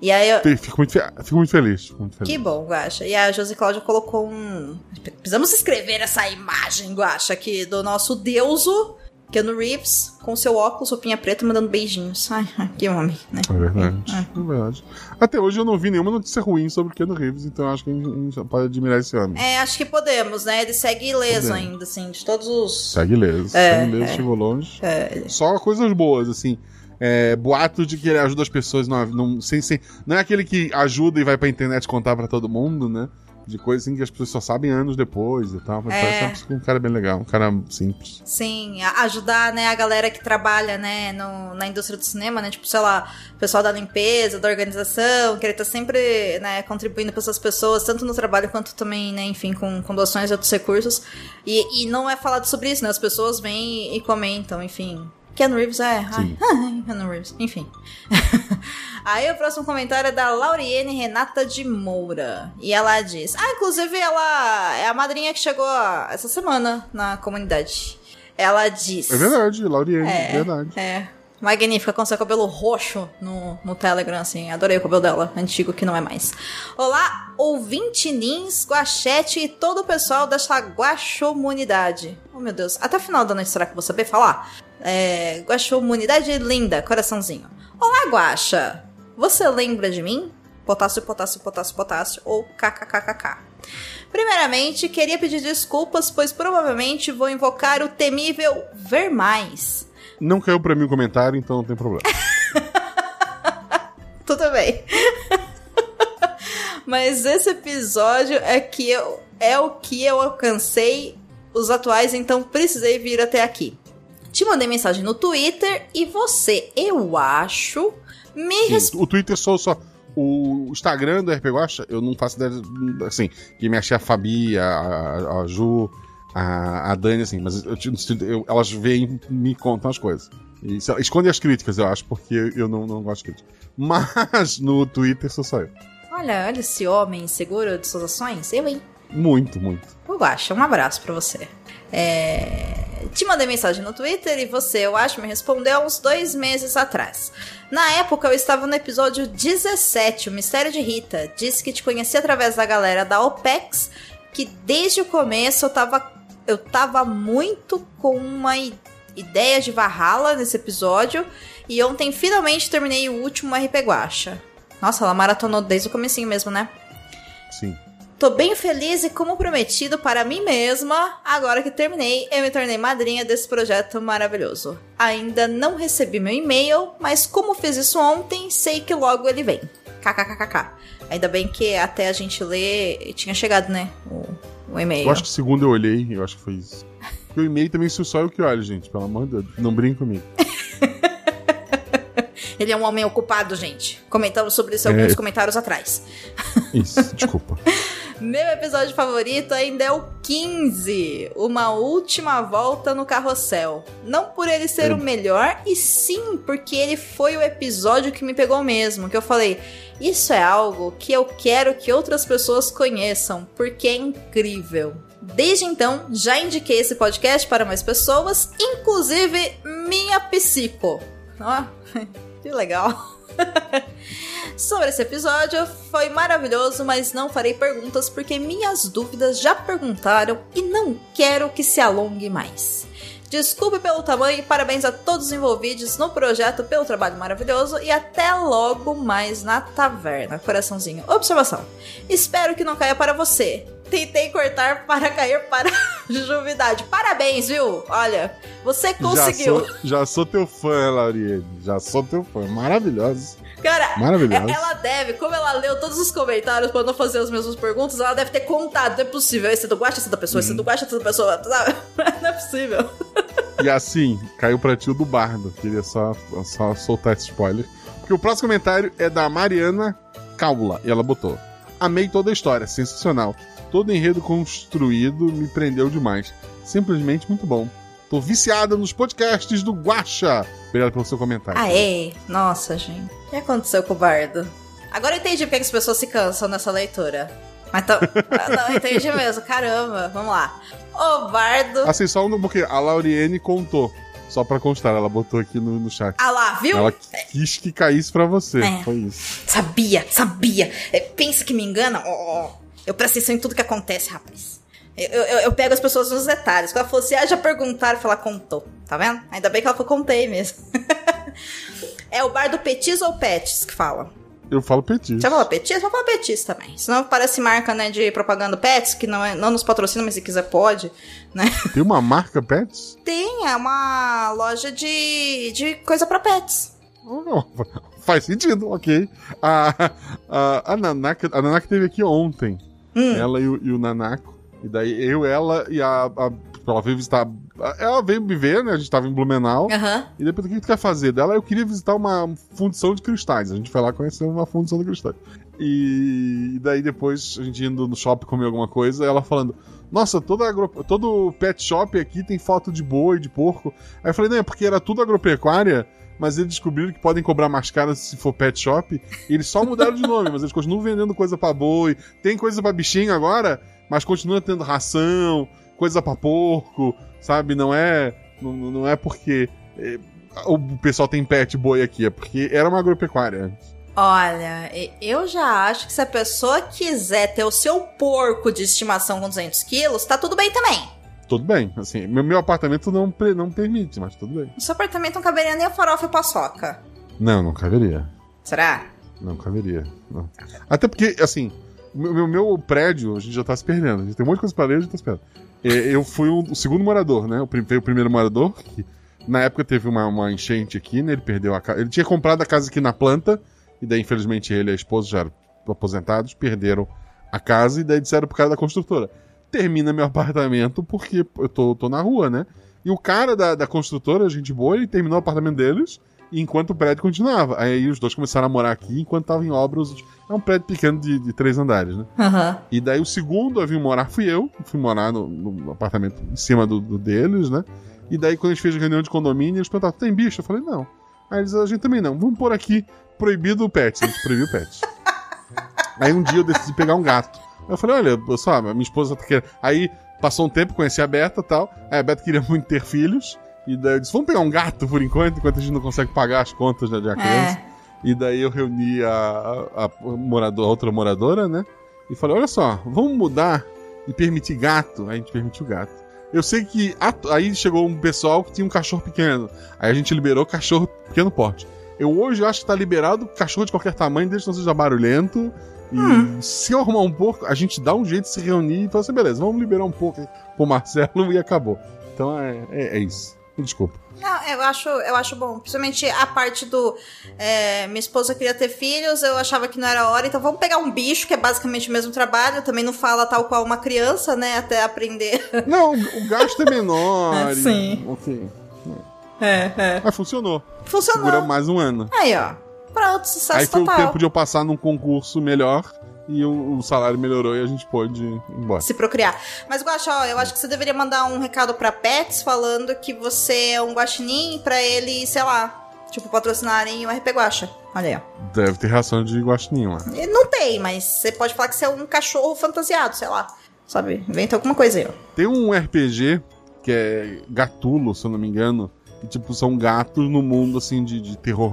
D: E aí eu...
B: Fico muito, fico muito feliz. fico muito feliz.
D: Que bom, Guaxa. E a Josi Cláudia colocou um. Precisamos escrever essa imagem, Guaxa, aqui do nosso deuso, Keanu Reeves, com seu óculos, roupinha preta, mandando beijinhos. Ai, que homem, né?
B: É verdade. É verdade. Até hoje eu não vi nenhuma notícia ruim sobre o Keanu Reeves, então acho que a gente, a gente pode admirar esse homem.
D: É, acho que podemos, né? Ele segue ileso
B: Podemos.
D: ainda, assim, de todos os.
B: Segue ileso.
D: É,
B: segue ileso,
D: é.
B: chegou longe.
D: É,
B: Só coisas boas, assim. É, boato de que ele ajuda as pessoas, não, não, sem, sem, não é aquele que ajuda e vai pra internet contar pra todo mundo, né? De coisas assim que as pessoas só sabem anos depois e tal. Mas
D: É.
B: parece um cara bem legal, um cara simples.
D: Sim, ajudar, né, a galera que trabalha, né, no- na indústria do cinema, né, tipo, sei lá, o pessoal da limpeza, da organização, que ele tá sempre, né, contribuindo para essas pessoas, tanto no trabalho quanto também, né, enfim, com, com doações e outros recursos. E, e não é falado sobre isso, né, as pessoas vêm e comentam, enfim. Keanu Reeves é.
B: Sim.
D: Keanu Reeves, enfim. Aí o próximo comentário é da Lauriene Renata de Moura. E ela diz: Ah, inclusive ela é a madrinha que chegou essa semana na comunidade. Ela diz.
B: É verdade, Lauriane,
D: É,
B: é verdade.
D: É. Magnífica, com seu cabelo roxo no, no Telegram, assim. Adorei o cabelo dela, antigo que não é mais. Olá, ouvinte Nins, Guachete e todo o pessoal dessa Guaxomunidade. Oh, meu Deus. Até o final da noite, será que eu vou saber falar? É, Guaxomunidade linda, coraçãozinho. Olá, Guaxa. Você lembra de mim? Potássio, potássio, potássio, potássio ou kkkk. Primeiramente, queria pedir desculpas, pois provavelmente vou invocar o temível Vermais.
B: Não caiu pra mim o comentário, então não tem problema.
D: Tudo bem. Mas esse episódio é que eu, é o que eu alcancei os atuais, então precisei vir até aqui. Te mandei mensagem no Twitter e você, eu acho, me
B: Sim, o Twitter só, só. O Instagram do RP Guacha, eu não faço ideia, assim, que me achei a Fabi, a, a, Ju, a, a Dani, assim, mas eu, eu- elas veem e me contam as coisas. E esconde as críticas, eu acho, porque eu não, não gosto de crítica. Mas no Twitter sou só eu.
D: Olha, olha esse homem seguro de suas ações. Eu, hein?
B: Muito, muito.
D: Eu acho. Um abraço pra você. É, Te mandei mensagem no Twitter e você, eu acho, me respondeu uns dois meses atrás. Na época, eu estava no episódio 17, O Mistério de Rita. Disse que te conhecia através da galera da OPEX, que desde o começo eu tava, eu tava muito com uma ideia de Valhalla nesse episódio. E ontem finalmente terminei o último RP Guacha. Nossa, ela maratonou desde o comecinho mesmo, né?
B: Sim.
D: Tô bem feliz e como prometido para mim mesma, agora que terminei, eu me tornei madrinha desse projeto maravilhoso. Ainda não recebi meu e-mail, mas como fiz isso ontem, sei que logo ele vem. KKKKK. Ainda bem que até a gente ler tinha chegado, né? O, o e-mail.
B: Eu acho que segundo eu olhei, eu acho que foi isso. Porque o e-mail também sou só eu que olho, gente. Pelo amor de Deus. Não brinque comigo.
D: Ele é um homem ocupado, gente. Comentamos sobre isso
B: É.
D: alguns comentários atrás.
B: Isso, desculpa.
D: Meu episódio favorito ainda é o 15, Uma Última Volta no Carrossel. Não por ele ser
B: É.
D: o melhor, e sim porque ele foi o episódio que me pegou mesmo. Que eu falei, isso é algo que eu quero que outras pessoas conheçam, porque é incrível. Desde então, já indiquei esse podcast para mais pessoas, inclusive minha psico. Ó, que legal. Sobre esse episódio, foi maravilhoso, mas não farei perguntas porque minhas dúvidas já perguntaram e não quero que se alongue mais. Desculpe pelo tamanho e parabéns a todos os envolvidos no projeto pelo trabalho maravilhoso e até logo mais na taverna. Coraçãozinho. Observação. Espero que não caia para você. Tentei cortar para cair para a juvidade. Parabéns, viu? Olha, você conseguiu.
B: Já sou, já sou teu fã, Lauriane. Já sou teu fã. Maravilhosa.
D: Cara,
B: Maravilhosa.
D: é- ela deve, como ela leu todos os comentários pra não fazer as mesmas perguntas, ela deve ter contado. Não é possível. Esse é do Guacha, é da pessoa, esse é do Guacha, da pessoa. Não é possível.
B: E assim, caiu pra ti o do Bardo. Queria só, só soltar esse spoiler. Porque o próximo comentário é da Mariana Caula. E ela botou: Amei toda a história, sensacional. Todo enredo construído me prendeu demais. Simplesmente muito bom. Tô viciada nos podcasts do Guacha. Obrigado pelo seu comentário.
D: Aê, nossa, gente. O que aconteceu com o Bardo? Agora eu entendi porque que as pessoas se cansam nessa leitura. Mas então. não, entendi mesmo. Caramba, vamos lá. O Bardo.
B: Assim, só um, porque a Lauriane contou. Só pra constar, ela botou aqui no, no chat.
D: Ah lá, viu?
B: Ela quis que caísse pra você.
D: É.
B: Foi isso.
D: Sabia, sabia. É, pensa que me engana? Ó, ó. Eu presto atenção em tudo que acontece, rapaz. Eu, eu, eu pego as pessoas nos detalhes. Quando ela falou assim, ah, já perguntaram, falar contou. Tá vendo? Ainda bem que ela falou, contei mesmo. é o bar do Petis ou Pets que fala?
B: Eu falo petit.
D: Já falou Petis? Vou falar Petis também. Senão parece marca, né, de propaganda Pets, que não, é, não nos patrocina, mas se quiser pode, né?
B: Tem uma marca Pets?
D: Tem, é uma loja de, de coisa pra pets.
B: Oh, não. Faz sentido, ok. A, a, a, Nanaka, a Nanaka teve aqui ontem.
D: Hum.
B: Ela e o, e o Nanako. E daí eu, ela e a, a. Ela veio visitar. Ela veio me ver, né? A gente tava em Blumenau.
D: Aham.
B: E depois, o que tu quer fazer? Dela, eu queria visitar uma fundição de cristais. A gente foi lá conhecer uma fundição de cristais. E, e daí depois, a gente indo no shopping comer alguma coisa, ela falando: Nossa, toda agro... todo pet shop aqui tem foto de boi, de porco. Aí eu falei: Não, é porque era tudo agropecuária. Mas eles descobriram que podem cobrar mais caro se for pet shop. Eles só mudaram de nome, mas eles continuam vendendo coisa pra boi. Tem coisa pra bichinho agora, mas continua tendo ração, coisa pra porco, sabe? Não é. Não, não é porque é, o pessoal tem pet boi aqui, é porque era uma agropecuária.
D: Olha, eu já acho que se a pessoa quiser ter o seu porco de estimação com 200 quilos, tá tudo bem também.
B: Tudo bem, assim, meu, meu apartamento não, não permite, mas tudo bem.
D: No seu apartamento não caberia nem a farofa e a paçoca.
B: Não, não caberia.
D: Será?
B: Não caberia. não. Até porque, assim, o meu, meu- prédio, a gente já tá se perdendo. A gente tem um monte de coisa pra ler, a gente tá se perdendo. Eu fui o, o segundo morador, né? O veio o primeiro morador, que na época teve uma, uma enchente aqui, né? Ele perdeu a casa. Ele tinha comprado a casa aqui na planta, e daí, infelizmente, ele e a esposa já eram aposentados, perderam a casa, e daí disseram pro cara da construtora: termina meu apartamento porque eu tô, tô na rua, né? E o cara da, da construtora, gente boa, ele terminou o apartamento deles enquanto o prédio continuava. Aí os dois começaram a morar aqui enquanto tava em obras. É um prédio pequeno de, de três andares, né?
D: Aham.
B: E daí o segundo a vir morar fui eu. Fui morar no, no apartamento em cima do, do deles, né? E daí quando a gente fez a reunião de condomínio, eles perguntaram, tem bicho? Eu falei, não. Aí eles, a gente também não. Vamos pôr aqui proibido o pet. A gente proibiu o pet. Aí um dia eu decidi pegar um gato. Eu falei, olha, só, minha esposa tá querendo. Aí passou um tempo, conheci a Beta e tal. Aí a Beta queria muito ter filhos. E daí eu disse, vamos pegar um gato por enquanto, enquanto a gente não consegue pagar as contas da, da criança. E daí eu reuni a, a, a morador, a outra moradora, né? E falei, olha só, vamos mudar e permitir gato. Aí a gente permitiu gato. Eu sei que aí chegou um pessoal que tinha um cachorro pequeno. Aí a gente liberou cachorro pequeno porte. Eu hoje acho que tá liberado cachorro de qualquer tamanho, desde que não seja barulhento. E
D: Hum.
B: se eu arrumar um pouco, a gente dá um jeito de se reunir e falar assim, beleza, vamos liberar um pouco pro Marcelo e acabou. Então é, é, é isso. Desculpa.
D: Não, eu acho, eu acho bom. Principalmente a parte do. é, minha esposa queria ter filhos, eu achava que não era hora, então vamos pegar um bicho, que é basicamente o mesmo trabalho. Também não fala tal qual uma criança, né? Até aprender.
B: Não, o gasto é menor. e-
D: Sim.
B: Ok.
D: É, é.
B: Mas funcionou.
D: Funcionou.
B: Segura mais um ano.
D: Aí, ó. Pronto, sucesso
B: Aí foi
D: total.
B: o tempo de eu passar num concurso melhor e o, o salário melhorou e a gente pôde ir embora.
D: Se procriar. Mas, Guaxa, ó, eu acho que você deveria mandar um recado pra Pets falando que você é um guaxinim pra ele, sei lá, tipo, patrocinarem o RP Guaxa. Olha aí, ó.
B: Deve ter ração de guaxinim lá.
D: Não tem, mas você pode falar que você é um cachorro fantasiado, sei lá. Sabe? Inventa alguma coisa aí, ó.
B: Tem um RPG que é Gatulo, se eu não me engano. Que, tipo, são gatos no mundo, assim, de, de terror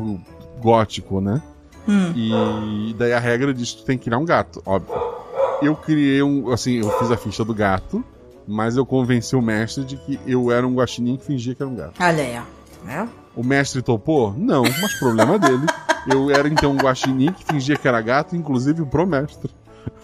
B: gótico, né?
D: Hum.
B: E daí a regra diz que tu tem que criar um gato, óbvio. Eu criei um, assim, eu fiz a ficha do gato, mas eu convenci o mestre de que eu era um guaxinim que fingia que era um gato.
D: Olha aí, ó. É?
B: O mestre topou? Não, mas problema dele. Eu era então um guaxinim que fingia que era gato, inclusive pro mestre.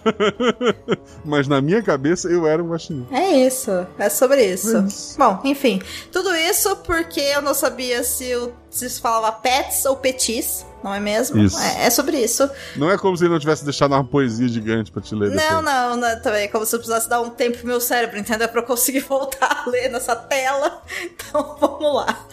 B: mas na minha cabeça eu era um guaxinim.
D: É isso, é sobre isso.
B: É isso.
D: Bom, enfim, tudo isso porque eu não sabia se, se se falava pets ou petis, não é mesmo?
B: Isso.
D: É, é sobre isso.
B: Não é como se ele não tivesse deixado uma poesia gigante pra te ler.
D: Não, não, não, também é como se eu precisasse dar um tempo pro meu cérebro, entendeu? Pra eu conseguir voltar a ler nessa tela. Então vamos lá.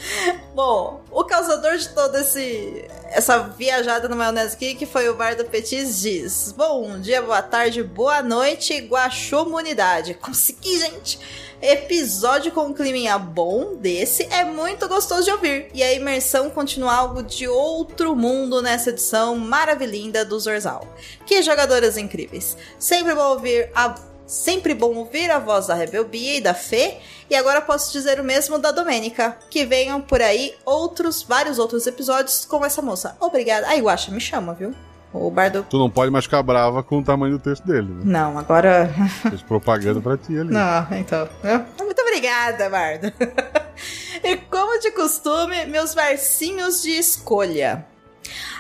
D: Bom, o causador de toda esse essa viajada no Maionese Geek foi o Bar do Petis diz: Bom dia, boa tarde, boa noite, Guaxumunidade. Consegui, gente! Episódio com um climinha bom desse é muito gostoso de ouvir. E a imersão continua algo de outro mundo nessa edição maravilhinda do Zorzal. Que jogadoras incríveis. Sempre bom ouvir a Sempre bom ouvir a voz da Rebelbia e da Fê, e agora posso dizer o mesmo da Domênica. Que venham por aí outros, vários outros episódios com essa moça. Obrigada. Ai, Guaxa, me chama, viu? O Bardo.
B: Tu não pode mais ficar brava com o tamanho do texto dele, né?
D: Não, agora.
B: Fez propaganda pra ti ali.
D: Não, então. Muito obrigada, Bardo. e como de costume, meus versinhos de escolha.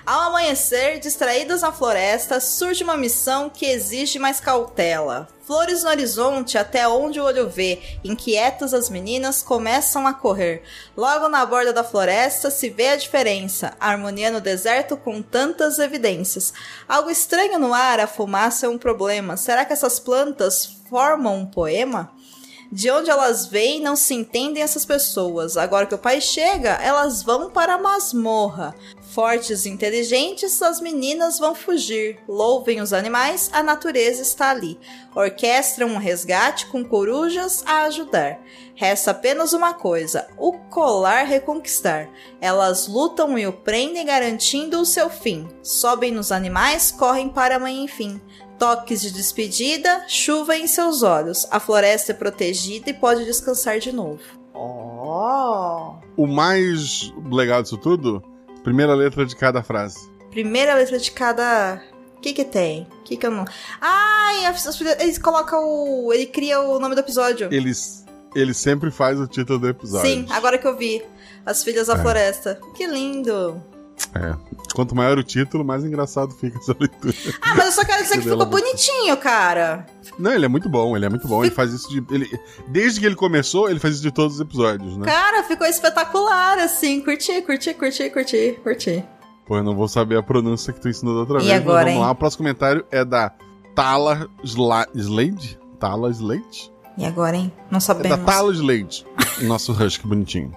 D: Ao amanhecer, distraídas na floresta, surge uma missão que exige mais cautela. Flores no horizonte até onde o olho vê, inquietas as meninas começam a correr. Logo na borda da floresta se vê a diferença, a harmonia no deserto com tantas evidências. Algo estranho no ar, a fumaça é um problema. Será que essas plantas formam um poema? De onde elas vêm, não se entendem essas pessoas. Agora que o pai chega, elas vão para a masmorra. Fortes e inteligentes, as meninas vão fugir. Louvem os animais, a natureza está ali. Orquestram um resgate com corujas a ajudar. Resta apenas uma coisa: o colar reconquistar. Elas lutam e o prendem, garantindo o seu fim. Sobem nos animais, correm para a mãe enfim. Toques de despedida, chuva em seus olhos. A floresta é protegida e pode descansar de novo. Oh!
B: O mais legal disso tudo, primeira letra de cada frase.
D: Primeira letra de cada. O que que tem? O que que eu não. Ai, as- as- ele coloca o. Ele cria o nome do episódio.
B: Eles, ele sempre faz o título do episódio.
D: Sim, agora que eu vi. As Filhas da
B: É.
D: Floresta. Que lindo!
B: É. Quanto maior o título, mais engraçado fica essa leitura.
D: Ah, mas eu só quero dizer que ficou bonitinho, cara.
B: Não, ele é muito bom, ele é muito bom. Ele faz isso de. Ele, desde que ele começou, ele faz isso de todos os episódios, né?
D: Cara, ficou espetacular, assim. Curti, curti, curti, curti, curti.
B: Pô, eu não vou saber a pronúncia que tu ensinou da outra
D: E
B: vez.
D: agora,
B: mas vamos
D: hein?
B: lá. O próximo comentário é da Tala Sla Slade? Tala Slade?
D: E agora, hein? Não
B: É
D: sabemos.
B: da Tala Slade. Nosso Husky bonitinho.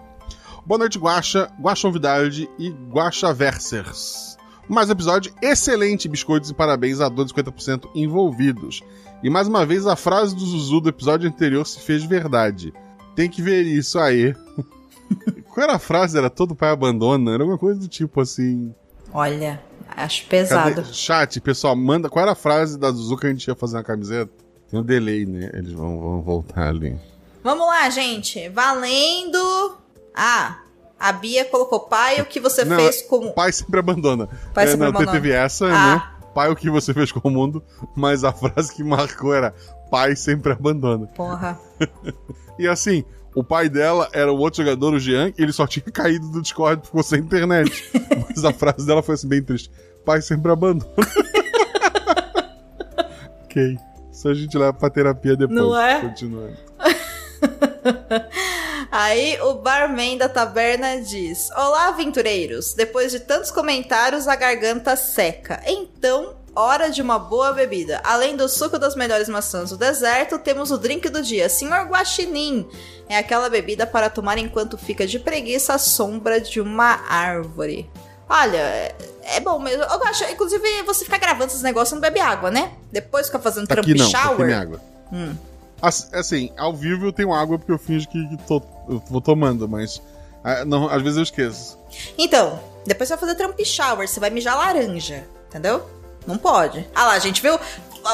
B: Boa noite, Guaxa, Guaxa Novidade e Guaxa Versers. Mais um episódio excelente, biscoitos e parabéns a 250% envolvidos. E mais uma vez a frase do Zuzu do episódio anterior se fez verdade. Tem que ver isso aí. Qual era a frase? Era todo pai abandona? Era alguma coisa do tipo assim.
D: Olha, acho pesado.
B: Cadê? Chat, pessoal, manda. Qual era a frase da Zuzu que a gente ia fazer na camiseta? Tem um delay, né? Eles vão, vão voltar ali.
D: Vamos lá, gente. Valendo. Ah, a Bia colocou pai, o que você
B: Não,
D: fez como.
B: Pai sempre abandona.
D: Pai
B: é,
D: sempre
B: não,
D: abandona.
B: Teve essa,
D: Ah.
B: né? Pai, o que você fez com o mundo? Mas a frase que marcou era pai sempre abandona.
D: Porra.
B: E assim, O pai dela era o outro jogador, o Jean, e ele só tinha caído do Discord, ficou sem internet. Mas a frase dela foi assim, bem triste. Pai sempre abandona. ok. Isso a gente leva pra terapia depois.
D: Não é?
B: Continuando.
D: Aí o barman da taberna diz: Olá, aventureiros! Depois de tantos comentários, a garganta seca. Então, hora de uma boa bebida. Além do suco das melhores maçãs do deserto, temos o drink do dia, Senhor Guaxinim. É aquela bebida para tomar enquanto fica de preguiça à sombra de uma árvore. Olha, é, é bom mesmo. Eu gosto, inclusive, você ficar gravando esses negócios não bebe água, né? Depois fica fazendo
B: Tá
D: tramp
B: aqui não, tá aqui
D: shower.
B: água.
D: Hum.
B: Assim, ao vivo eu tenho água porque eu finjo que, que tô, eu vou tomando, mas ah, não, às vezes eu esqueço.
D: Então, depois você vai fazer tramp shower, você vai mijar laranja, entendeu? Não pode. Ah lá, gente, viu?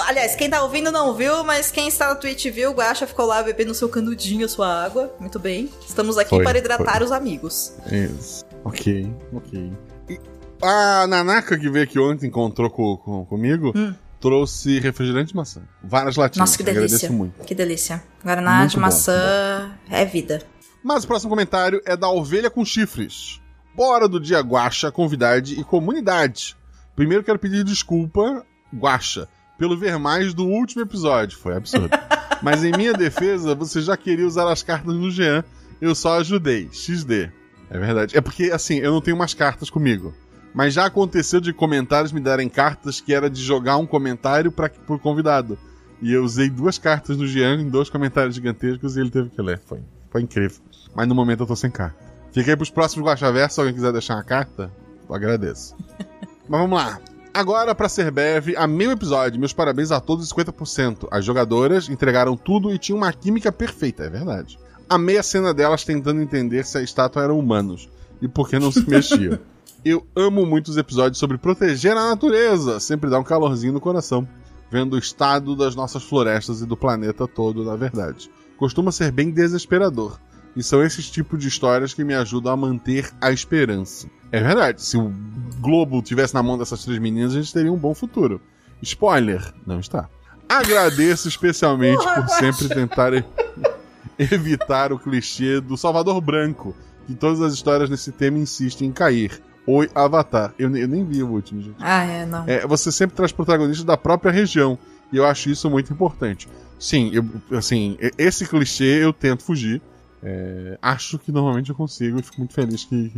D: Aliás, quem tá ouvindo não viu, mas quem está na Twitch viu, o Guaxa ficou lá bebendo seu canudinho, sua água. Muito bem. Estamos aqui
B: Foi,
D: para hidratar
B: foi.
D: os amigos.
B: Isso. Ok, ok. E a Nanaka que veio aqui ontem, encontrou com, com- comigo,
D: Hum.
B: Trouxe refrigerante de maçã. Várias latinhas.
D: Nossa, que delícia.
B: muito.
D: Que delícia. Guaraná
B: Muito
D: de
B: bom,
D: maçã é vida.
B: Mas o próximo comentário é da Ovelha com Chifres. Bora do dia Guaxa, convidade e comunidade. Primeiro quero pedir desculpa, Guaxa, pelo ver mais do último episódio. Foi absurdo. Mas em minha defesa, você já queria usar as cartas no Jean. Eu só ajudei. XD. É verdade. É porque, assim, eu não tenho umas cartas comigo. Mas já aconteceu de comentários me darem cartas que era de jogar um comentário para pro convidado. E eu usei duas cartas no Jean em dois comentários gigantescos e ele teve que ler. Foi, foi incrível. Mas no momento eu tô sem carta. Fica aí pros próximos Guaxaverso, se alguém quiser deixar uma carta, eu agradeço. Mas vamos lá. Agora, pra ser breve, a meio episódio, meus parabéns a todos os 50%. As jogadoras entregaram tudo e tinham uma química perfeita, é verdade. Amei a cena delas tentando entender se a estátua eram humanos e por que não se mexiam. Eu amo muito os episódios sobre proteger a natureza, sempre dá um calorzinho no coração, vendo o estado das nossas florestas e do planeta todo, na verdade. Costuma ser bem desesperador. E são esses tipos de histórias que me ajudam a manter a esperança. É verdade, se o Globo tivesse na mão dessas três meninas, a gente teria um bom futuro. Spoiler, não está. Agradeço especialmente por sempre tentar evitar o clichê do Salvador Branco, que todas as histórias nesse tema insistem em cair. Oi, Avatar. Eu, eu nem vi o último, gente.
D: Ah, é, não.
B: É, você sempre traz protagonistas da própria região. E eu acho isso muito importante. Sim, eu, assim, esse clichê eu tento fugir. É, acho que normalmente eu consigo e fico muito feliz que,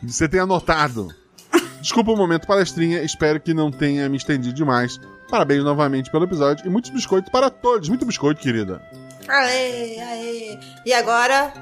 B: que você tenha notado. Desculpa o momento palestrinha, espero que não tenha me estendido demais. Parabéns novamente pelo episódio e muitos biscoitos para todos. Muito biscoito, querida.
D: Aê, aê. E agora,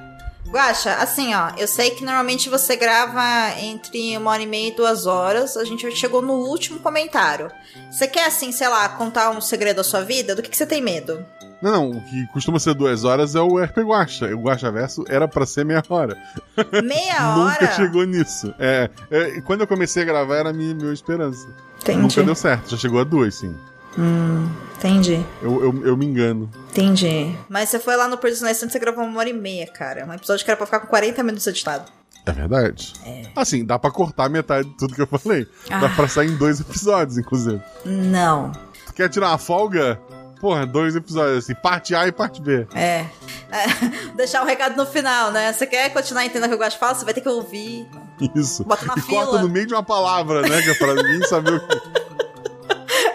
D: Guaxa, assim, ó, eu sei que normalmente você grava entre uma hora e meia e duas horas. A gente chegou no último comentário. Você quer, assim, sei lá, contar um segredo da sua vida? Do que, que você tem medo?
B: Não, não, o que costuma ser duas horas é o RP Guacha. O Guacha Verso era pra ser meia hora.
D: Meia
B: Nunca
D: hora?
B: chegou nisso. É, é, quando eu comecei a gravar era a minha, minha esperança.
D: Entendi.
B: Nunca deu certo, já chegou a duas, sim.
D: Hum, entendi.
B: Eu, eu, eu me engano.
D: Entendi. Mas você foi lá no Personagem e você gravou uma hora e meia, cara. Um episódio que era pra ficar com 40 minutos editado.
B: É verdade. Assim, dá pra cortar metade de tudo que eu falei. Dá
D: Ah.
B: pra sair em dois episódios, inclusive.
D: Não.
B: Tu quer tirar uma folga? Porra, dois episódios, assim, parte A e parte B.
D: É. É, Deixar o recado no final, né? Você quer continuar entendendo o que eu gosto de falar? Você vai ter que ouvir.
B: Isso.
D: Bota na
B: e
D: fila.
B: corta no meio de uma palavra, né? Que é pra ninguém saber o que.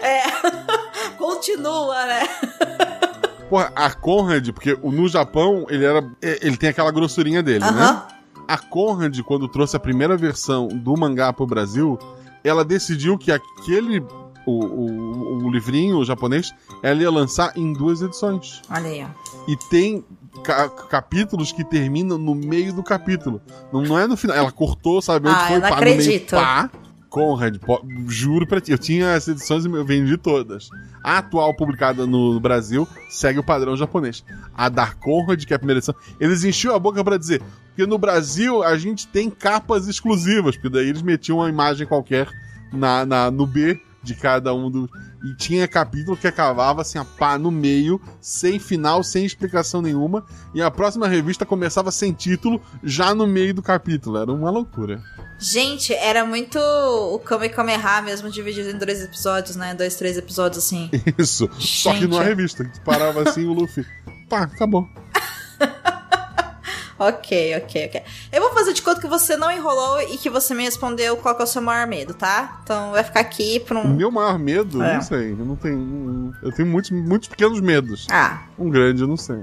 D: Continua, né?
B: Porra, a Conrad, porque o- no Japão ele era. Ele tem aquela grossurinha dele, né?
D: Aham.
B: A Conrad, quando trouxe a primeira versão do mangá pro Brasil, ela decidiu que aquele. O, o, o livrinho japonês, ela ia lançar em duas edições.
D: Olha aí, ó.
B: E tem ca- capítulos que terminam no meio do capítulo. Não, não é no final. Ela cortou, sabe?
D: Ah,
B: foi
D: eu não
B: pá, no meio,
D: acredito.
B: pá. Conrad, juro pra ti, eu tinha as edições e eu vendi todas. A atual publicada no Brasil segue o padrão japonês. A da Conrad, que é a primeira edição, eles enchiam a boca pra dizer, porque no Brasil a gente tem capas exclusivas, porque daí eles metiam uma imagem qualquer na, na- no B de cada um do. E tinha capítulo que acabava assim, a pá, no meio, sem final, sem explicação nenhuma. E a próxima revista começava sem título, já no meio do capítulo. Era uma loucura.
D: Gente, era muito o Kamehameha mesmo, dividido em dois episódios, né? Dois, três episódios, assim.
B: Isso. Só que
D: Gente.
B: numa revista. que Tu parava assim o Luffy. Pá, acabou.
D: Ok, ok, ok. Eu vou fazer de conta que você não enrolou e que você me respondeu qual que é o seu maior medo, tá? Então vai ficar aqui pra um.
B: meu maior medo,
D: É.
B: não sei. Eu não tenho. Eu tenho muitos, muitos pequenos medos.
D: Ah,
B: Um grande, eu não sei.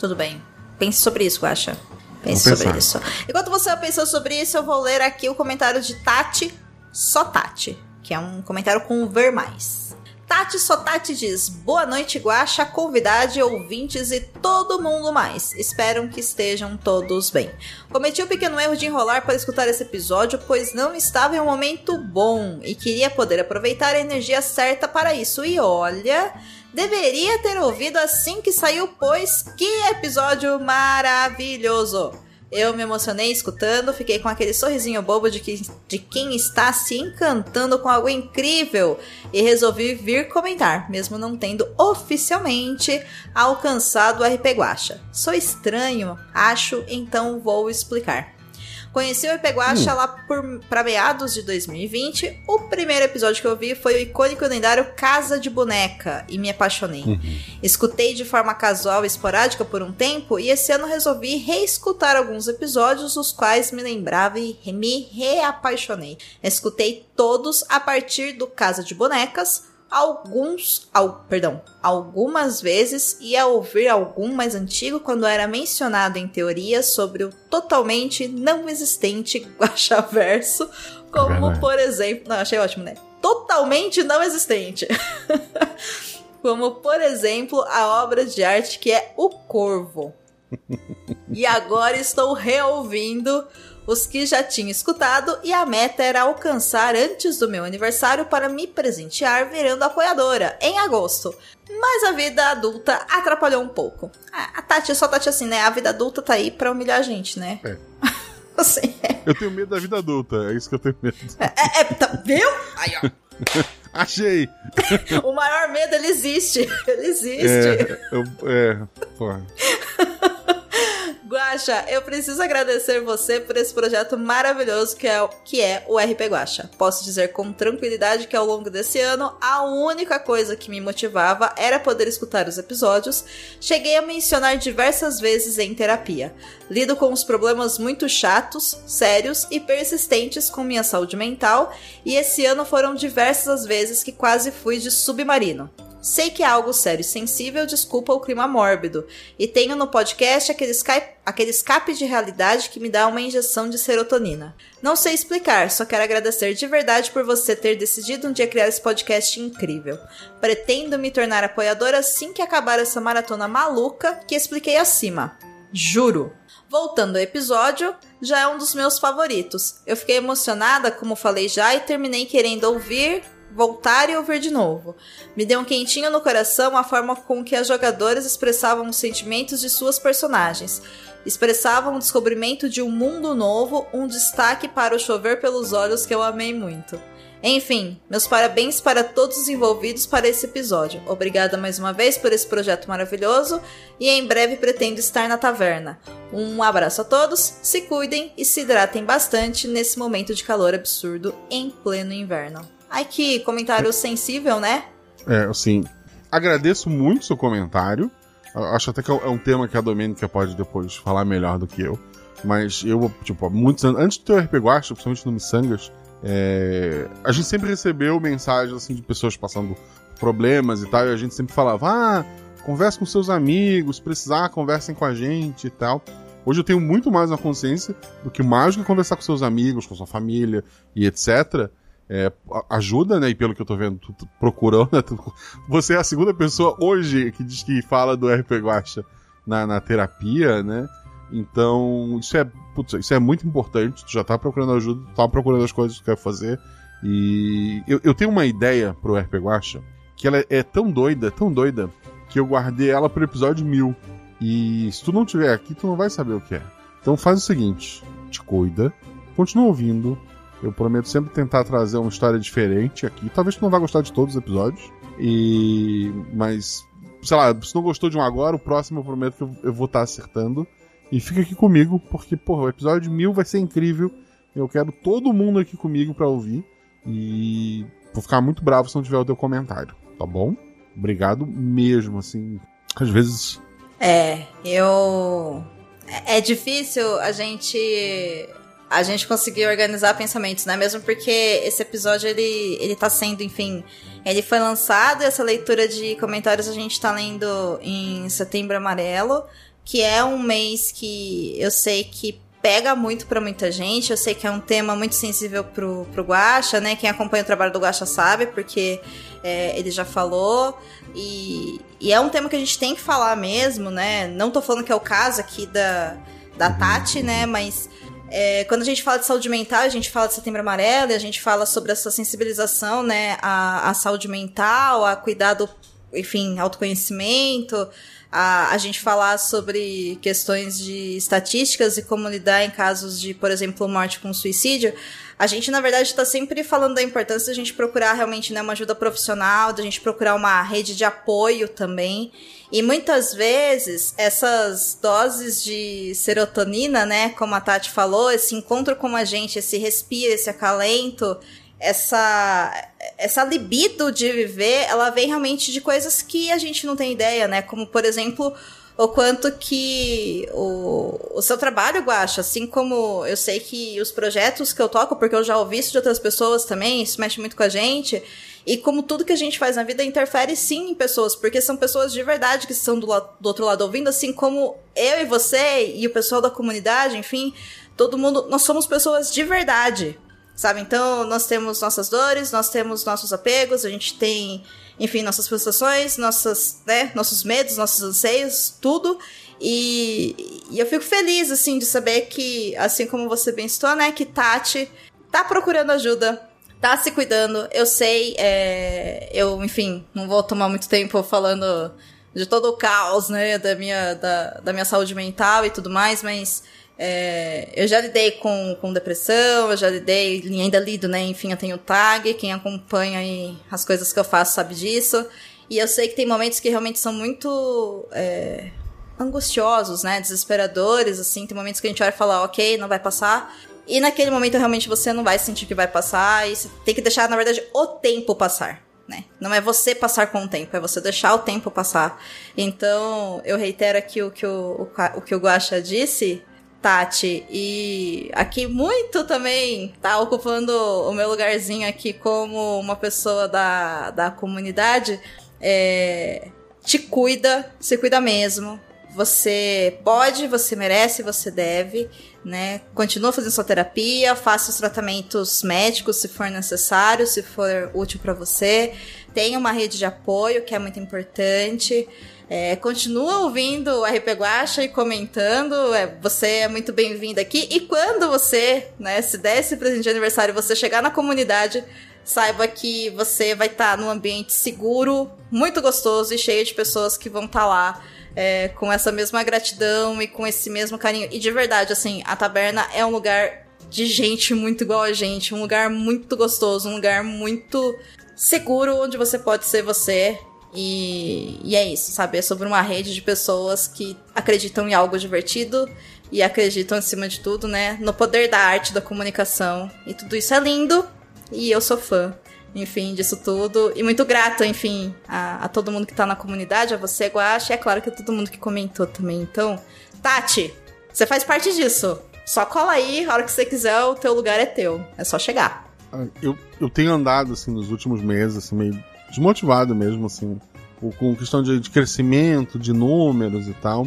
D: tudo bem. Pense sobre isso, Guaxa. Pense
B: Vou
D: sobre
B: pensar.
D: isso. Enquanto você pensou sobre isso, eu vou ler aqui o comentário de Tati, só Tati, que é um comentário com o ver mais. Tati só Tati diz: Boa noite, Guaxa, convidade, ouvintes e todo mundo mais. Espero que estejam todos bem. Cometi o pequeno erro de enrolar para escutar esse episódio, pois não estava em um momento bom e queria poder aproveitar a energia certa para isso. E olha, deveria ter ouvido assim que saiu, pois que episódio maravilhoso! Eu me emocionei escutando, fiquei com aquele sorrisinho bobo de, que, de quem está se encantando com algo incrível e resolvi vir comentar, mesmo não tendo oficialmente alcançado o RP Guacha. Sou estranho, acho, então vou explicar. Conheci o RP Guacha lá por, pra meados de 2020. O primeiro episódio que eu vi foi o icônico e lendário Casa de Boneca e me apaixonei. Escutei de forma casual e esporádica por um tempo e esse ano resolvi reescutar alguns episódios, os quais me lembrava e me reapaixonei. Escutei todos a partir do Casa de Bonecas, alguns, al, perdão, algumas vezes e a ouvir algum mais antigo quando era mencionado em teorias sobre o totalmente não existente Guaxaverso, como
B: verdade.
D: por exemplo, não, achei ótimo, né? Totalmente não existente. como por exemplo a obra de arte que é O Corvo. e agora estou reouvindo os que já tinha escutado e a meta era alcançar antes do meu aniversário para me presentear virando apoiadora em agosto. Mas a vida adulta atrapalhou um pouco. A Tati, só Tati assim, né? A vida adulta tá aí pra humilhar a gente, né?
B: É.
D: Assim, é,
B: Eu tenho medo da vida adulta, é isso que eu tenho medo.
D: é, é, tá, viu? Aí,
B: Achei!
D: ó. O maior medo, ele existe. Ele existe.
B: É, eu, é, porra.
D: Guaxa, eu preciso agradecer você por esse projeto maravilhoso que é, o- que é o RP Guaxa. Posso dizer com tranquilidade que ao longo desse ano, a única coisa que me motivava era poder escutar os episódios. Cheguei a mencionar diversas vezes em terapia. Lido com os problemas muito chatos, sérios e persistentes com minha saúde mental, e esse ano foram diversas as vezes que quase fui de submarino. Sei que é algo sério e sensível, desculpa o clima mórbido. E tenho no podcast aquele, Skype, aquele escape de realidade que me dá uma injeção de serotonina. Não sei explicar, só quero agradecer de verdade por você ter decidido um dia criar esse podcast incrível. Pretendo me tornar apoiadora assim que acabar essa maratona maluca que expliquei acima. Juro. Voltando ao episódio, já é um dos meus favoritos. Eu fiquei emocionada, como falei já, e terminei querendo ouvir, voltar e ouvir de novo. Me deu um quentinho no coração a forma com que as jogadoras expressavam os sentimentos de suas personagens. Expressavam o descobrimento de um mundo novo, um destaque para o chover pelos olhos que eu amei muito. Enfim, meus parabéns para todos os envolvidos para esse episódio. Obrigada mais uma vez por esse projeto maravilhoso e em breve pretendo estar na taverna. Um abraço a todos, se cuidem e se hidratem bastante nesse momento de calor absurdo em pleno inverno. Ai que comentário sensível, né?
B: É, assim, agradeço muito seu comentário. Acho até que é um- é um tema que a Domênica pode depois falar melhor do que eu. Mas eu, tipo, muitos anos, antes do teu RP Guacha, principalmente no Missangas, é, a gente sempre recebeu mensagens assim, de pessoas passando problemas e tal, e a gente sempre falava, ah, converse com seus amigos, precisar, conversem com a gente e tal. Hoje eu tenho muito mais uma consciência do que mais do que conversar com seus amigos, com sua família e etc. É, ajuda, né? E pelo que eu tô vendo, tu, tu procurou, né? tu- você é a segunda pessoa hoje que diz que fala do RP Guacha na, na terapia, né? Então, isso é, putz, isso é muito importante. Tu já tá procurando ajuda, tu tá procurando as coisas que tu quer fazer. E eu, eu tenho uma ideia pro RP Guacha que ela é tão doida, tão doida, que eu guardei ela pro episódio 1000. E se tu não tiver aqui, tu não vai saber o que é. Então faz o seguinte: te cuida, continua ouvindo. Eu prometo sempre tentar trazer uma história diferente aqui. Talvez tu não vá gostar de todos os episódios. E. Mas. Sei lá, se não gostou de um agora, o próximo eu prometo que eu, vou estar acertando. E fica aqui comigo, porque, porra, o episódio 1000 vai ser incrível. Eu quero todo mundo aqui comigo pra ouvir. E vou ficar muito bravo se não tiver o teu comentário, tá bom? Obrigado mesmo, assim. Às vezes.
D: É, eu. é difícil a gente a gente conseguir organizar pensamentos, né? Mesmo porque esse episódio ele ele tá sendo, enfim, ele foi lançado e essa leitura de comentários a gente tá lendo em Setembro Amarelo, que é um mês que eu sei que pega muito para muita gente. Eu sei que é um tema muito sensível pro, pro Guaxa, né? Quem acompanha o trabalho do Guaxa sabe, porque é, ele já falou. E, e, é um tema que a gente tem que falar mesmo, né? Não tô falando que é o caso aqui da, da Tati, né? Mas é, quando a gente fala de saúde mental, a gente fala de setembro amarelo, e a gente fala sobre essa sensibilização, né? A saúde mental, a cuidado, enfim, autoconhecimento a, a gente falar sobre questões de estatísticas e como lidar em casos de, por exemplo, morte com suicídio, a gente, na verdade, está sempre falando da importância da gente procurar realmente né, uma ajuda profissional, da gente procurar uma rede de apoio também. E muitas vezes, essas doses de serotonina, né, como a Tati falou, esse encontro com a gente, esse respiro, esse acalento, essa essa libido de viver, ela vem realmente de coisas que a gente não tem ideia, né? Como, por exemplo, o quanto que o, o seu trabalho, Guacha, assim como eu sei que os projetos que eu toco, porque eu já ouvi isso de outras pessoas também, isso mexe muito com a gente, e como tudo que a gente faz na vida interfere sim em pessoas, porque são pessoas de verdade que estão do, do outro lado ouvindo, assim como eu e você e o pessoal da comunidade, enfim, todo mundo, nós somos pessoas de verdade, sabe? Então, nós temos nossas dores, nós temos nossos apegos, a gente tem, enfim, nossas frustrações, nossas, né, nossos medos, nossos anseios, tudo. E, e, eu fico feliz, assim, de saber que, assim como você bem né, que Tati tá procurando ajuda, tá se cuidando. Eu sei, é, eu, enfim, não vou tomar muito tempo falando de todo o caos, né, da minha, da, da minha saúde mental e tudo mais, mas é, eu já lidei com, com depressão, eu já lidei, ainda lido, né? Enfim, eu tenho tag, quem acompanha as coisas que eu faço sabe disso. E eu sei que tem momentos que realmente são muito é, angustiosos, né? Desesperadores, assim. Tem momentos que a gente olha e fala, ok, não vai passar. E naquele momento realmente você não vai sentir que vai passar. E você tem que deixar, na verdade, o tempo passar. Né? Não é você passar com o tempo, é você deixar o tempo passar. Então, eu reitero aqui o que o, o, o, que o Guaxa disse. Tati. E aqui muito também tá ocupando o meu lugarzinho aqui como uma pessoa da, da comunidade. É, te cuida, se cuida mesmo. Você pode, você merece, você deve, né? Continua fazendo sua terapia, faça os tratamentos médicos se for necessário, se for útil para você. Tenha uma rede de apoio, que é muito importante. É, continua ouvindo o RP Guacha e comentando. É, você é muito bem-vindo aqui. E quando você, né, se der esse presente de aniversário, você chegar na comunidade, saiba que você vai estar tá num ambiente seguro, muito gostoso e cheio de pessoas que vão estar tá lá. É, com essa mesma gratidão e com esse mesmo carinho. E de verdade, assim, a taberna é um lugar de gente muito igual a gente, um lugar muito gostoso, um lugar muito seguro onde você pode ser você e, e é isso, sabe? É sobre uma rede de pessoas que acreditam em algo divertido e acreditam, acima de tudo, né, no poder da arte, da comunicação. E tudo isso é lindo e eu sou fã, enfim, disso tudo. E muito grata, enfim, a, a todo mundo que tá na comunidade, a você, Guache, e é claro que a todo mundo que comentou também. Então, Tati, você faz parte disso. Só cola aí, a hora que você quiser, o teu lugar é teu. É só chegar.
B: Ah, eu, eu tenho andado, assim, nos últimos meses, assim, meio desmotivado mesmo, assim, com questão de, de crescimento, de números e tal.